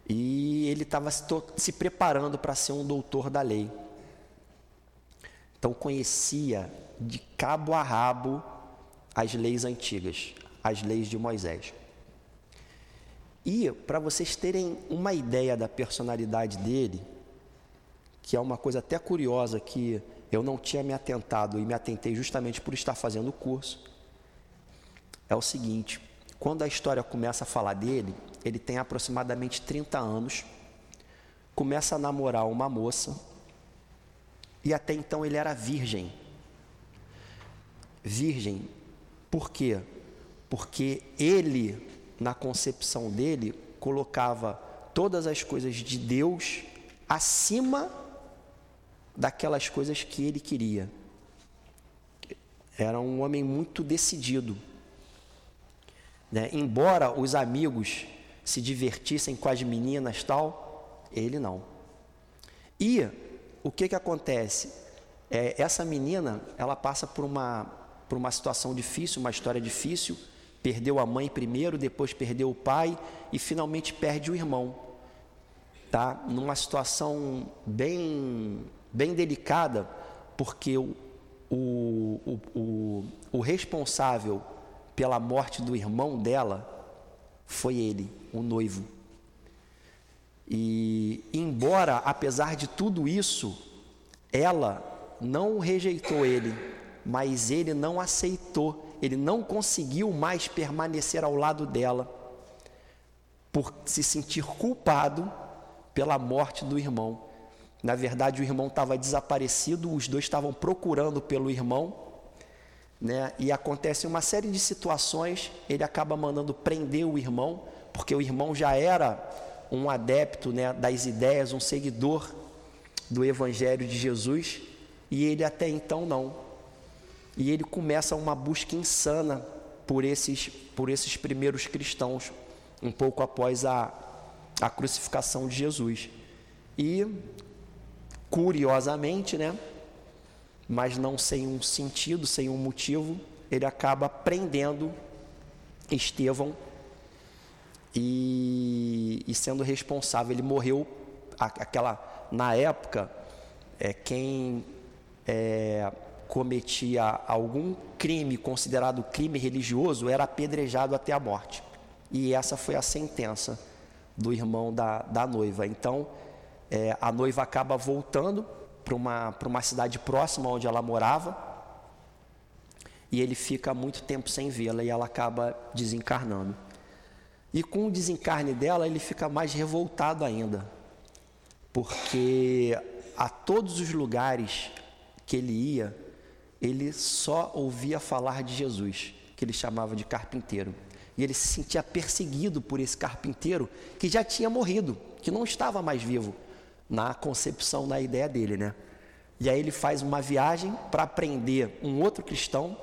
e ele estava se, se preparando para ser um doutor da lei. Então conhecia de cabo a rabo as leis antigas, as leis de Moisés. E para vocês terem uma ideia da personalidade dele, que é uma coisa até curiosa que eu não tinha me atentado e me atentei justamente por estar fazendo o curso, é o seguinte: quando a história começa a falar dele, ele tem aproximadamente 30 anos, começa a namorar uma moça, e até então ele era virgem. Virgem, por quê? Porque ele, na concepção dele, colocava todas as coisas de Deus acima daquelas coisas que ele queria. Era um homem muito decidido. Né? Embora os amigos se divertissem com as meninas tal, ele não. E o que que acontece? É, essa menina, ela passa por uma, por uma situação difícil, uma história difícil, perdeu a mãe primeiro, depois perdeu o pai e finalmente perde o irmão. Tá? Numa situação bem, bem delicada, porque o, o, o, o, responsável pela morte do irmão dela foi ele, o noivo. E embora, apesar de tudo isso, ela não rejeitou ele, mas ele não aceitou, ele não conseguiu mais permanecer ao lado dela, por se sentir culpado pela morte do irmão. Na verdade, o irmão estava desaparecido, os dois estavam procurando pelo irmão, né? E acontece uma série de situações, ele acaba mandando prender o irmão, porque o irmão já era um adepto né, das ideias, um seguidor do Evangelho de Jesus, e ele até então não. E ele começa uma busca insana por esses, por esses primeiros cristãos, um pouco após a, a crucificação de Jesus. E, curiosamente, né, mas não sem um sentido, sem um motivo, ele acaba prendendo Estevão e, e sendo responsável. Ele morreu, aquela na época, é, quem é, cometia algum crime considerado crime religioso era apedrejado até a morte. E essa foi a sentença do irmão da, da noiva. Então, é, a noiva acaba voltando para uma, uma cidade próxima onde ela morava. E ele fica muito tempo sem vê-la e ela acaba desencarnando. E com o desencarne dela, ele fica mais revoltado ainda, porque a todos os lugares que ele ia, ele só ouvia falar de Jesus, que ele chamava de carpinteiro. E ele se sentia perseguido por esse carpinteiro que já tinha morrido, que não estava mais vivo na concepção, na ideia dele, né? E aí ele faz uma viagem para aprender um outro cristão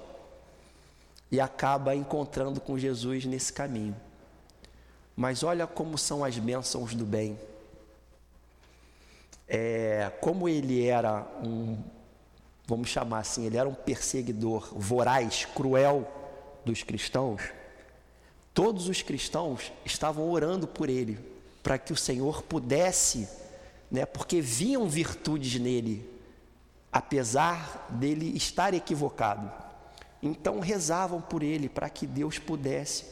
e acaba encontrando com Jesus nesse caminho. Mas olha como são as bênçãos do bem. É, como ele era um, vamos chamar assim, ele era um perseguidor voraz, cruel dos cristãos, todos os cristãos estavam orando por ele, para que o Senhor pudesse né, porque viam virtudes nele, apesar dele estar equivocado. Então rezavam por ele para que Deus pudesse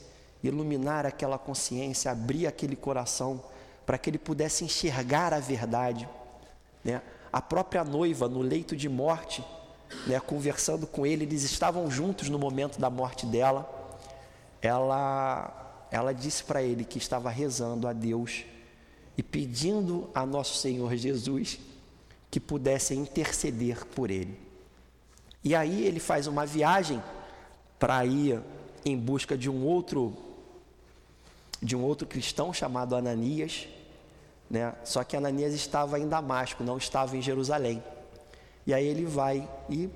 iluminar aquela consciência, abrir aquele coração, para que ele pudesse enxergar a verdade. Né? A própria noiva, no leito de morte, né, conversando com ele, eles estavam juntos no momento da morte dela. Ela, ela disse para ele que estava rezando a Deus e pedindo a nosso Senhor Jesus que pudesse interceder por ele. E aí ele faz uma viagem para ir em busca de um outro de um outro cristão chamado Ananias, né? Só que Ananias estava em Damasco, não estava em Jerusalém. E aí ele vai e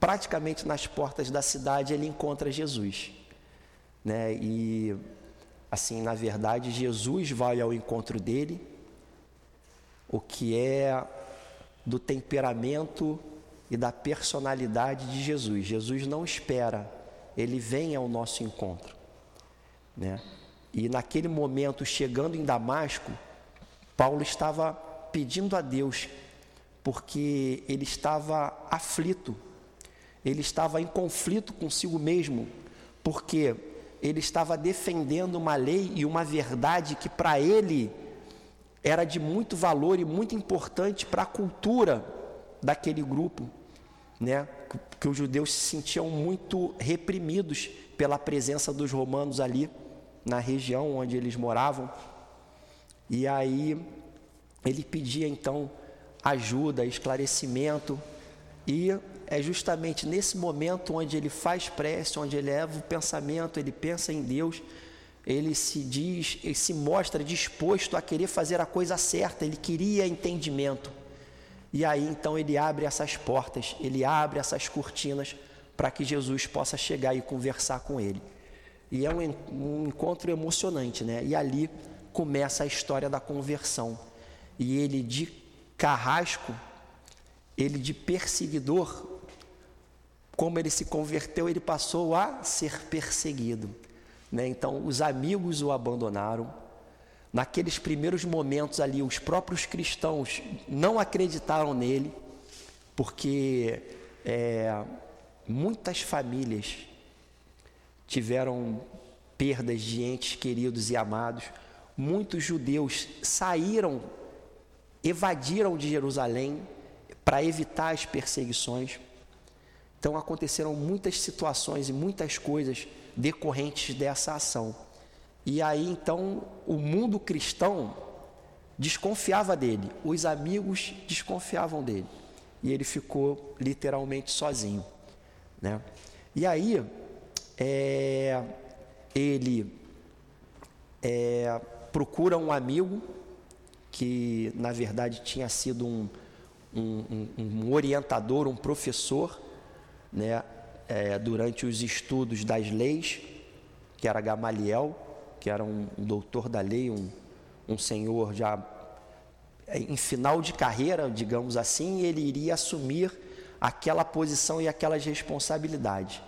praticamente nas portas da cidade ele encontra Jesus, né? E assim, na verdade, Jesus vai ao encontro dele, o que é do temperamento e da personalidade de Jesus. Jesus não espera, ele vem ao nosso encontro, né? E naquele momento, chegando em Damasco, Paulo estava pedindo a Deus, porque ele estava aflito, ele estava em conflito consigo mesmo, porque ele estava defendendo uma lei e uma verdade que para ele era de muito valor e muito importante para a cultura daquele grupo, né? Que os judeus se sentiam muito reprimidos pela presença dos romanos ali na região onde eles moravam. E aí ele pedia então ajuda, esclarecimento, e é justamente nesse momento onde ele faz prece, onde ele leva o pensamento, ele pensa em Deus, ele se diz, ele se mostra disposto a querer fazer a coisa certa, ele queria entendimento. E aí então ele abre essas portas, ele abre essas cortinas para que Jesus possa chegar e conversar com ele. E é um, um encontro emocionante, né? E ali começa a história da conversão. E ele de carrasco, ele de perseguidor, como ele se converteu, ele passou a ser perseguido. Né? Então, os amigos o abandonaram. Naqueles primeiros momentos ali, os próprios cristãos não acreditaram nele, porque é, muitas famílias tiveram perdas de entes queridos e amados. Muitos judeus saíram, evadiram de Jerusalém para evitar as perseguições. Então aconteceram muitas situações e muitas coisas decorrentes dessa ação. E aí então o mundo cristão desconfiava dele, os amigos desconfiavam dele. E ele ficou literalmente sozinho, né? E aí é, ele é, procura um amigo que, na verdade, tinha sido um, um, um orientador, um professor, né, é, durante os estudos das leis, que era Gamaliel, que era um, doutor da lei, um, um senhor já em final de carreira, digamos assim, ele iria assumir aquela posição e aquelas responsabilidades.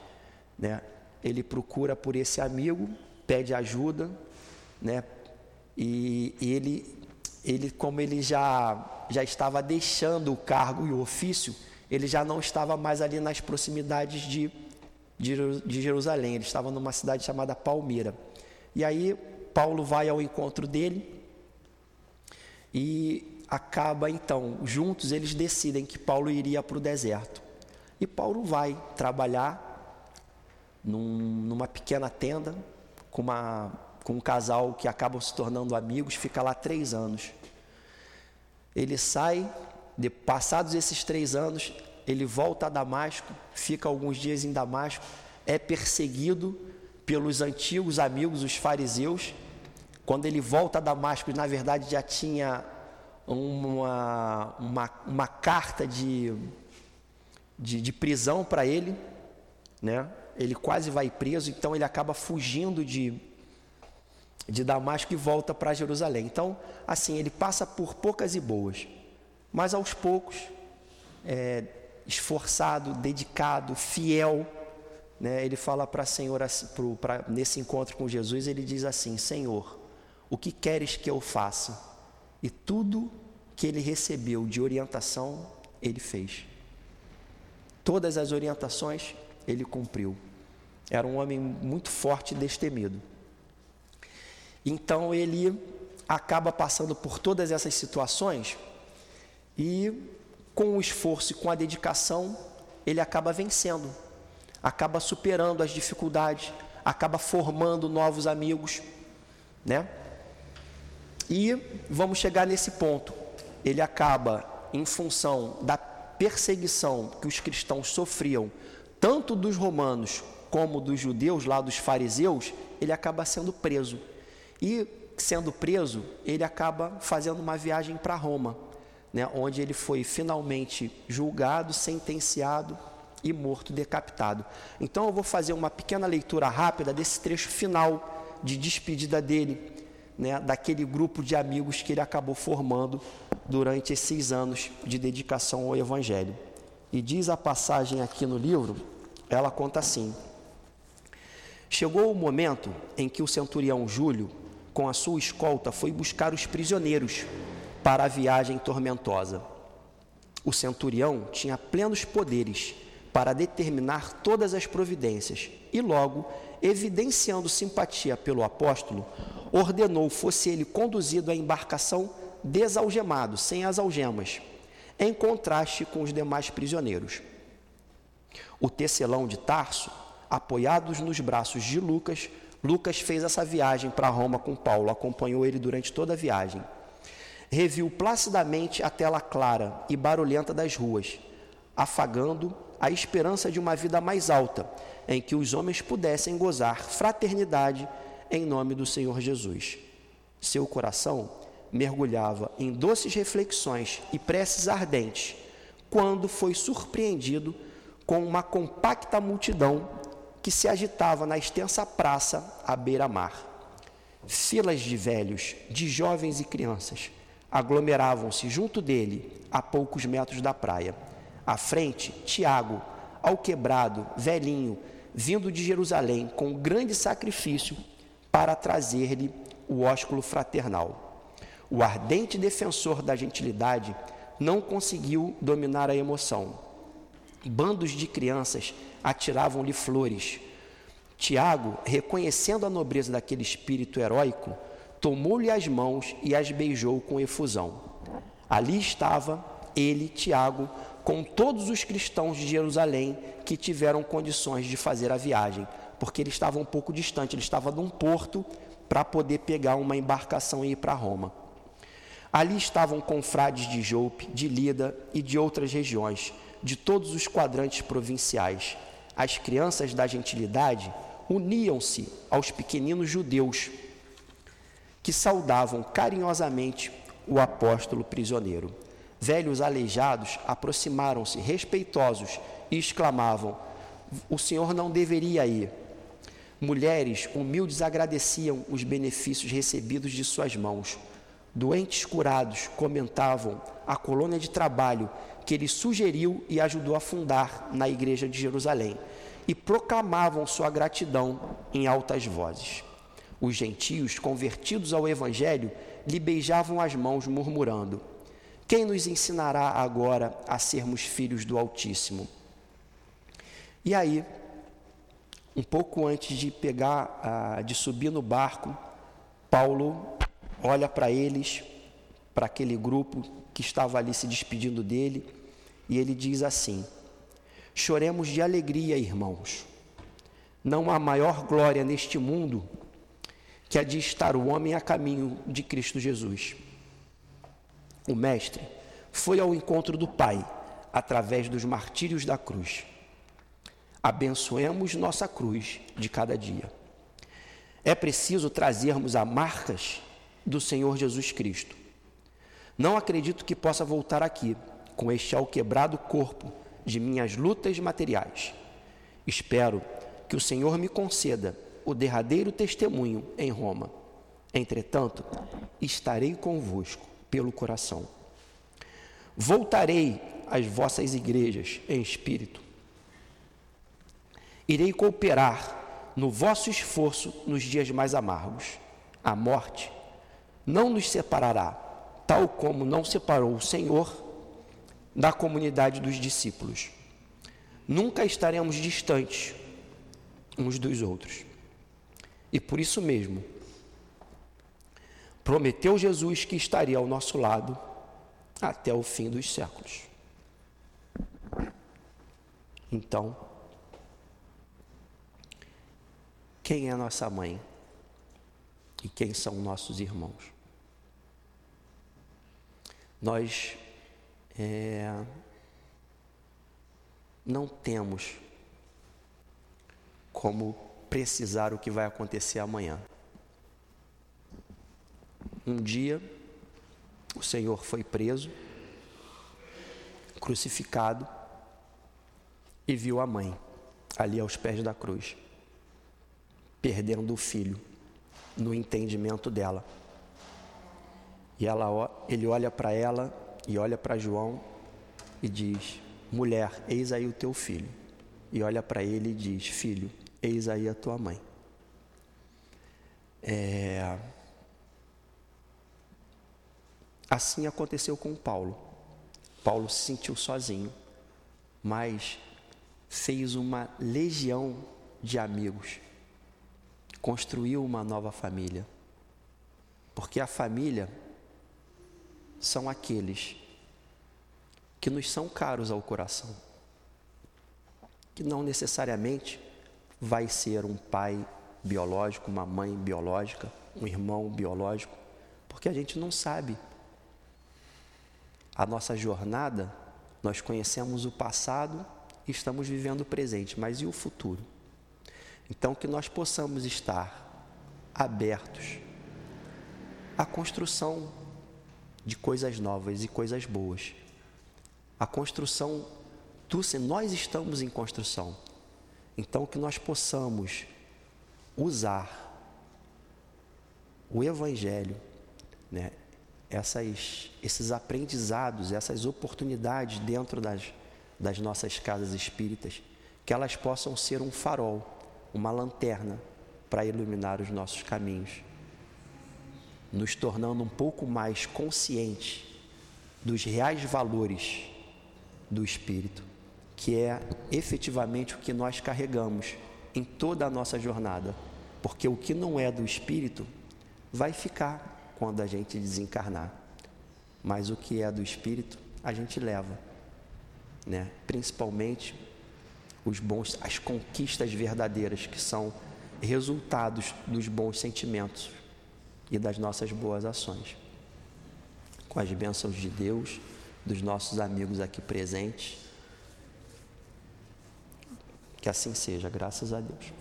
Né? ele procura por esse amigo, pede ajuda, né? E, ele, ele, como ele já, já estava deixando o cargo e o ofício, ele já não estava mais ali nas proximidades de, de, de Jerusalém, ele estava numa cidade chamada Palmeira. E aí Paulo vai ao encontro dele e acaba então, juntos eles decidem que Paulo iria para o deserto. E Paulo vai trabalhar num, numa pequena tenda com, uma, com um casal que acabam se tornando amigos, fica lá três anos. Ele sai, de, passados esses três anos, ele volta a Damasco, fica alguns dias em Damasco, é perseguido pelos antigos amigos, os fariseus. Quando ele volta a Damasco, na verdade já tinha uma, uma, uma carta de, de, de prisão para ele, né? ele quase vai preso, então ele acaba fugindo de, de Damasco e volta para Jerusalém. Então, assim, ele passa por poucas e boas, mas aos poucos, é, esforçado, dedicado, fiel, né, ele fala para Senhor, pra, nesse encontro com Jesus, ele diz assim: Senhor, o que queres que eu faça? E tudo que ele recebeu de orientação, ele fez. Todas as orientações ele cumpriu. Era um homem muito forte e destemido. Então ele acaba passando por todas essas situações e com o esforço e com a dedicação, ele acaba vencendo, acaba superando as dificuldades, acaba formando novos amigos, né? E vamos chegar nesse ponto. Ele acaba, em função da perseguição que os cristãos sofriam, tanto dos romanos como dos judeus, lá dos fariseus, ele acaba sendo preso. E sendo preso, ele acaba fazendo uma viagem para Roma, né, onde ele foi finalmente julgado, sentenciado e morto, decapitado. Então eu vou fazer uma pequena leitura rápida desse trecho final de despedida dele, né, daquele grupo de amigos que ele acabou formando durante esses anos de dedicação ao Evangelho. E diz a passagem aqui no livro, ela conta assim: Chegou o momento em que o centurião Júlio, com a sua escolta, foi buscar os prisioneiros para a viagem tormentosa. O centurião tinha plenos poderes para determinar todas as providências e, logo, evidenciando simpatia pelo apóstolo, ordenou fosse ele conduzido à embarcação desalgemado, sem as algemas, em contraste com os demais prisioneiros. O tecelão de Tarso, apoiados nos braços de Lucas, Lucas fez essa viagem para Roma com Paulo, acompanhou ele durante toda a viagem. Reviu placidamente a tela clara e barulhenta das ruas, afagando a esperança de uma vida mais alta, em que os homens pudessem gozar fraternidade em nome do Senhor Jesus. Seu coração mergulhava em doces reflexões e preces ardentes, quando foi surpreendido com uma compacta multidão que se agitava na extensa praça à beira-mar. Filas de velhos, de jovens e crianças aglomeravam-se junto dele, a poucos metros da praia. À frente, Tiago, ao quebrado, velhinho, vindo de Jerusalém com grande sacrifício para trazer-lhe o ósculo fraternal. O ardente defensor da gentilidade não conseguiu dominar a emoção. Bandos de crianças atiravam-lhe flores. Tiago, reconhecendo a nobreza daquele espírito heróico, tomou-lhe as mãos e as beijou com efusão. Ali estava ele, Tiago, com todos os cristãos de Jerusalém que tiveram condições de fazer a viagem, porque ele estava um pouco distante, ele estava num porto para poder pegar uma embarcação e ir para Roma. Ali estavam confrades de Jope, de Lida e de outras regiões, de todos os quadrantes provinciais. As crianças da gentilidade uniam-se aos pequeninos judeus que saudavam carinhosamente o apóstolo prisioneiro. Velhos aleijados aproximaram-se respeitosos e exclamavam: O senhor não deveria ir. Mulheres humildes agradeciam os benefícios recebidos de suas mãos. Doentes curados comentavam a colônia de trabalho que ele sugeriu e ajudou a fundar na igreja de Jerusalém e proclamavam sua gratidão em altas vozes. Os gentios convertidos ao evangelho lhe beijavam as mãos, murmurando: Quem nos ensinará agora a sermos filhos do Altíssimo? E aí, um pouco antes de pegar, de subir no barco, Paulo olha para eles, para aquele grupo que estava ali se despedindo dele, e ele diz assim: Choremos de alegria, irmãos. Não há maior glória neste mundo que a de estar o homem a caminho de Cristo Jesus. O Mestre foi ao encontro do Pai através dos martírios da cruz abençoemos nossa cruz de cada dia. É preciso trazermos as marcas do Senhor Jesus Cristo. Não acredito que possa voltar aqui com este alquebrado corpo de minhas lutas materiais. Espero que o Senhor me conceda o derradeiro testemunho em Roma. Entretanto, estarei convosco pelo coração. Voltarei às vossas igrejas em espírito Irei cooperar no vosso esforço nos dias mais amargos. A morte não nos separará, tal como não separou o Senhor da comunidade dos discípulos. nunca estaremos distantes uns dos outros. E por isso mesmo, prometeu Jesus que estaria ao nosso lado até o fim dos séculos. Então, quem é nossa mãe? E quem são nossos irmãos? Nós é, não temos como precisar o que vai acontecer amanhã. Um dia, o Senhor foi preso, crucificado, e viu a mãe ali aos pés da cruz, perdendo o filho no entendimento dela. E ela, ele olha para ela e olha para João e diz: Mulher, eis aí o teu filho. E olha para ele e diz: Filho, eis aí a tua mãe. É... Assim aconteceu com Paulo. Paulo se sentiu sozinho, mas fez uma legião de amigos, construiu uma nova família. Porque a família são aqueles que nos são caros ao coração, que não necessariamente vai ser um pai biológico, uma mãe biológica, um irmão biológico, porque a gente não sabe. A nossa jornada, nós conhecemos o passado e estamos vivendo o presente, mas e o futuro? Então, que nós possamos estar abertos à construção de coisas novas e coisas boas. A construção do nós estamos em construção. Então que nós possamos usar o evangelho, né? Essas, esses aprendizados, essas oportunidades dentro das, das nossas casas espíritas, que elas possam ser um farol, uma lanterna para iluminar os nossos caminhos nos tornando um pouco mais conscientes dos reais valores do Espírito, que é efetivamente o que nós carregamos em toda a nossa jornada. Porque o que não é do Espírito vai ficar quando a gente desencarnar, mas o que é do Espírito a gente leva, né? principalmente os bons, as conquistas verdadeiras que são resultados dos bons sentimentos e das nossas boas ações. Com as bênçãos de Deus, dos nossos amigos aqui presentes. Que assim seja, graças a Deus.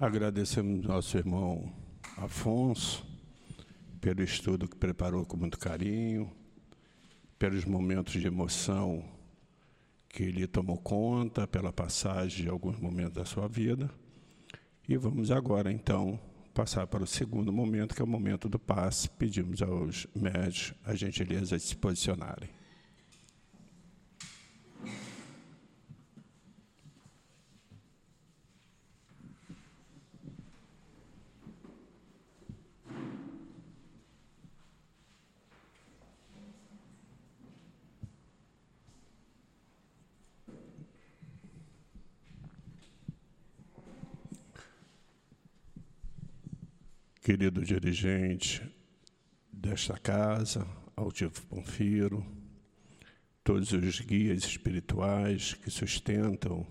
Agradecemos nosso irmão Afonso pelo estudo que preparou com muito carinho, pelos momentos de emoção que ele tomou conta, pela passagem de alguns momentos da sua vida. E vamos agora, então, passar para o segundo momento, que é o momento do passe. Pedimos aos médicos a gentileza de se posicionarem. Querido dirigente desta casa, Altivo Panfiro, todos os guias espirituais que sustentam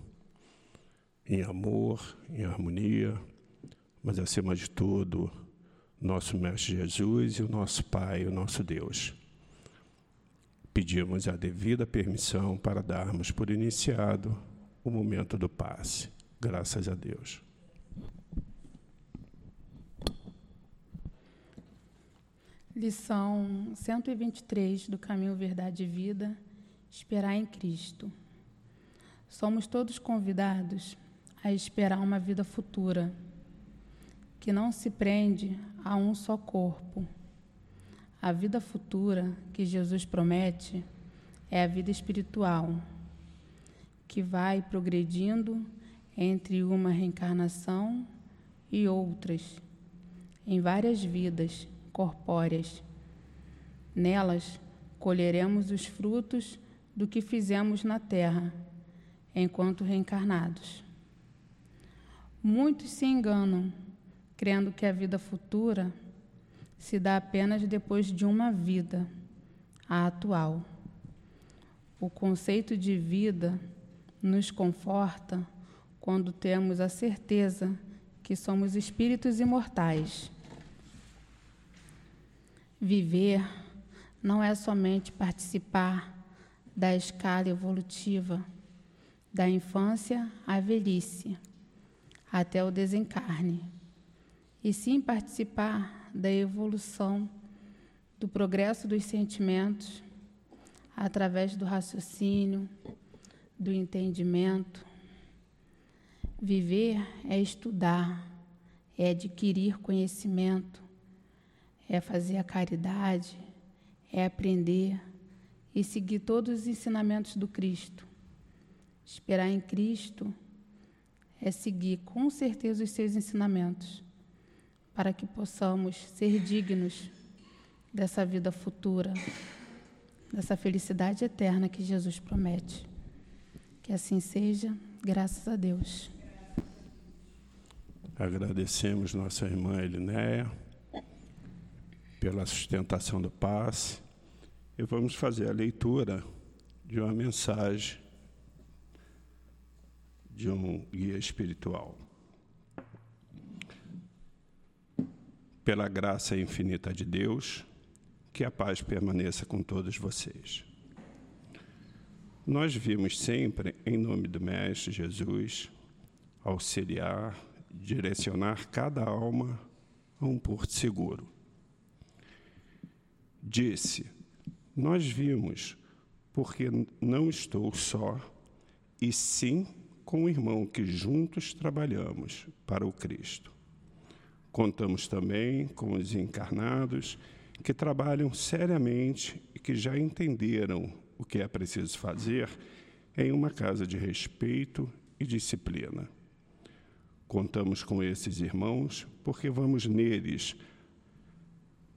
em amor, em harmonia, mas acima de tudo, nosso Mestre Jesus e o nosso Pai, o nosso Deus. Pedimos a devida permissão para darmos por iniciado o momento do passe. Graças a Deus. Lição 123 do Caminho Verdade e Vida: Esperar em Cristo. Somos todos convidados a esperar uma vida futura, que não se prende a um só corpo. A vida futura que Jesus promete é a vida espiritual, que vai progredindo entre uma reencarnação e outras, em várias vidas corpóreas. Nelas colheremos os frutos do que fizemos na Terra, enquanto reencarnados. Muitos se enganam, crendo que a vida futura se dá apenas depois de uma vida, a atual. O conceito de vida nos conforta quando temos a certeza que somos espíritos imortais. Viver não é somente participar da escala evolutiva da infância à velhice, até o desencarne, e sim participar da evolução do progresso dos sentimentos através do raciocínio, do entendimento. Viver é estudar, é adquirir conhecimento, é fazer a caridade, é aprender e seguir todos os ensinamentos do Cristo. Esperar em Cristo é seguir com certeza os seus ensinamentos, para que possamos ser dignos dessa vida futura, dessa felicidade eterna que Jesus promete. Que assim seja, graças a Deus. Agradecemos nossa irmã Elinéia pela sustentação do passe e vamos fazer a leitura de uma mensagem de um guia espiritual. Pela graça infinita de Deus, que a paz permaneça com todos vocês. Nós vimos sempre, em nome do Mestre Jesus, auxiliar, direcionar cada alma a um porto seguro. Disse: Nós vimos, porque não estou só, e sim com o irmão que juntos trabalhamos para o Cristo. Contamos também com os encarnados que trabalham seriamente e que já entenderam o que é preciso fazer em uma casa de respeito e disciplina. Contamos com esses irmãos porque vamos neles,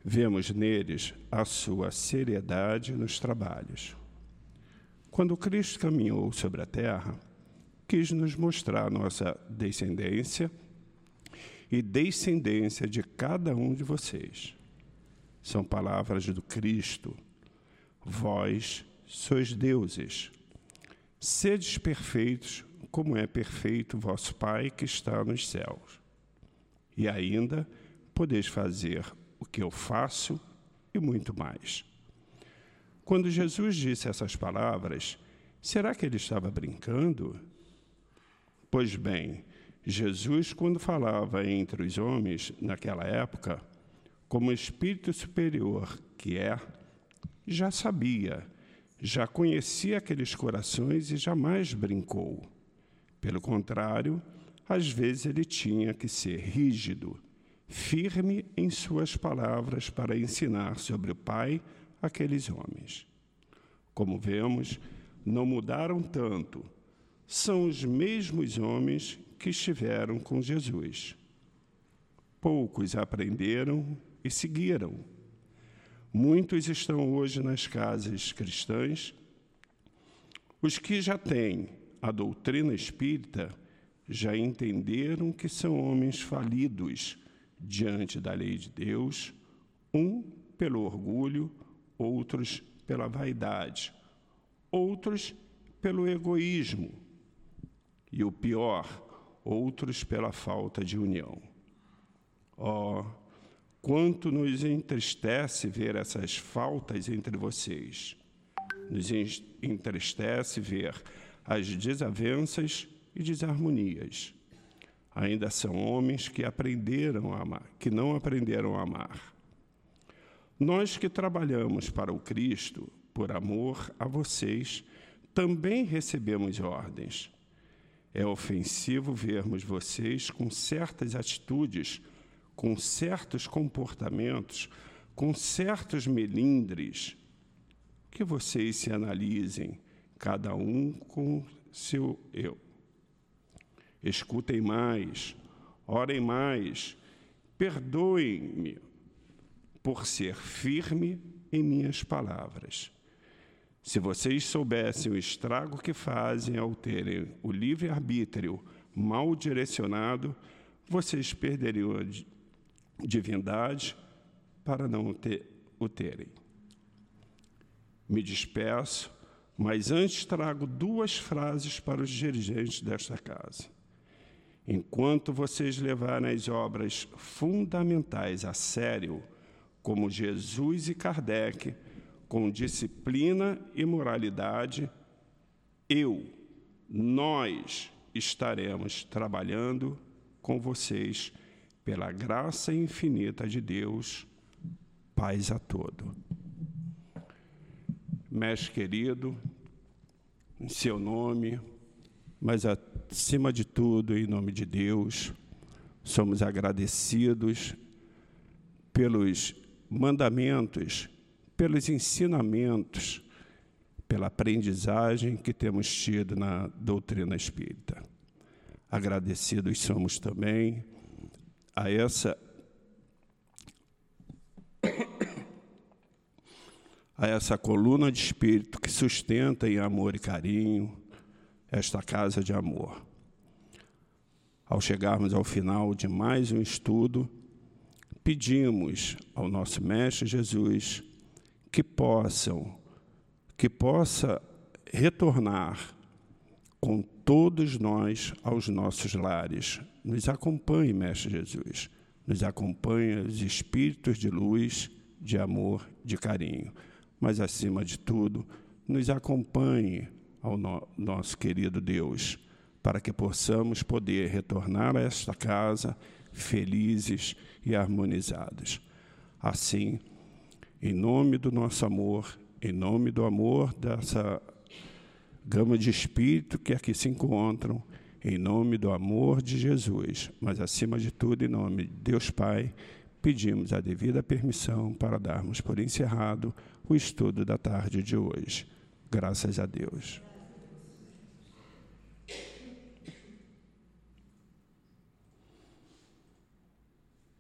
vemos neles a sua seriedade nos trabalhos. Quando Cristo caminhou sobre a terra, quis nos mostrar nossa descendência e descendência de cada um de vocês. São palavras do Cristo. Vós sois deuses. Sedes perfeitos, como é perfeito vosso Pai que está nos céus. E ainda podeis fazer que eu faço e muito mais. Quando Jesus disse essas palavras, será que ele estava brincando? Pois bem, Jesus, quando falava entre os homens naquela época, como espírito superior que é, já sabia, já conhecia aqueles corações e jamais brincou. Pelo contrário, às vezes ele tinha que ser rígido, firme em suas palavras para ensinar sobre o Pai aqueles homens. Como vemos, não mudaram tanto são os mesmos homens que estiveram com Jesus. Poucos aprenderam e seguiram. Muitos estão hoje nas casas cristãs. Os que já têm a doutrina espírita já entenderam que são homens falidos diante da lei de Deus, um pelo orgulho, outros pela vaidade, outros pelo egoísmo e o pior, outros pela falta de união. Oh, quanto nos entristece ver essas faltas entre vocês. Nos entristece ver as desavenças e desarmonias. Ainda são homens que aprenderam a amar, que não aprenderam a amar. Nós que trabalhamos para o Cristo, por amor a vocês, também recebemos ordens é ofensivo vermos vocês com certas atitudes, com certos comportamentos, com certos melindres. Que vocês se analisem, cada um com seu eu. Escutem mais, orem mais, perdoem-me por ser firme em minhas palavras. Se vocês soubessem o estrago que fazem ao terem o livre-arbítrio mal direcionado, vocês perderiam a divindade para não o terem. Me despeço, mas antes trago duas frases para os dirigentes desta casa. Enquanto vocês levarem as obras fundamentais a sério, como Jesus e Kardec, com disciplina e moralidade, eu, nós estaremos trabalhando com vocês pela graça infinita de Deus, paz a todo. Mestre querido, em seu nome, mas acima de tudo, em nome de Deus, somos agradecidos pelos mandamentos pelos ensinamentos, pela aprendizagem que temos tido na doutrina espírita. Agradecidos somos também a essa a essa coluna de espírito que sustenta em amor e carinho esta casa de amor. Ao chegarmos ao final de mais um estudo, pedimos ao nosso mestre Jesus que possam, que possa retornar com todos nós aos nossos lares. Nos acompanhe, Mestre Jesus. Nos acompanhe os espíritos de luz, de amor, de carinho. Mas, acima de tudo, nos acompanhe ao no nosso querido Deus, para que possamos poder retornar a esta casa felizes e harmonizados. Assim, em nome do nosso amor, em nome do amor dessa gama de espírito que aqui se encontram, em nome do amor de Jesus, mas acima de tudo, em nome de Deus Pai, pedimos a devida permissão para darmos por encerrado o estudo da tarde de hoje. Graças a Deus.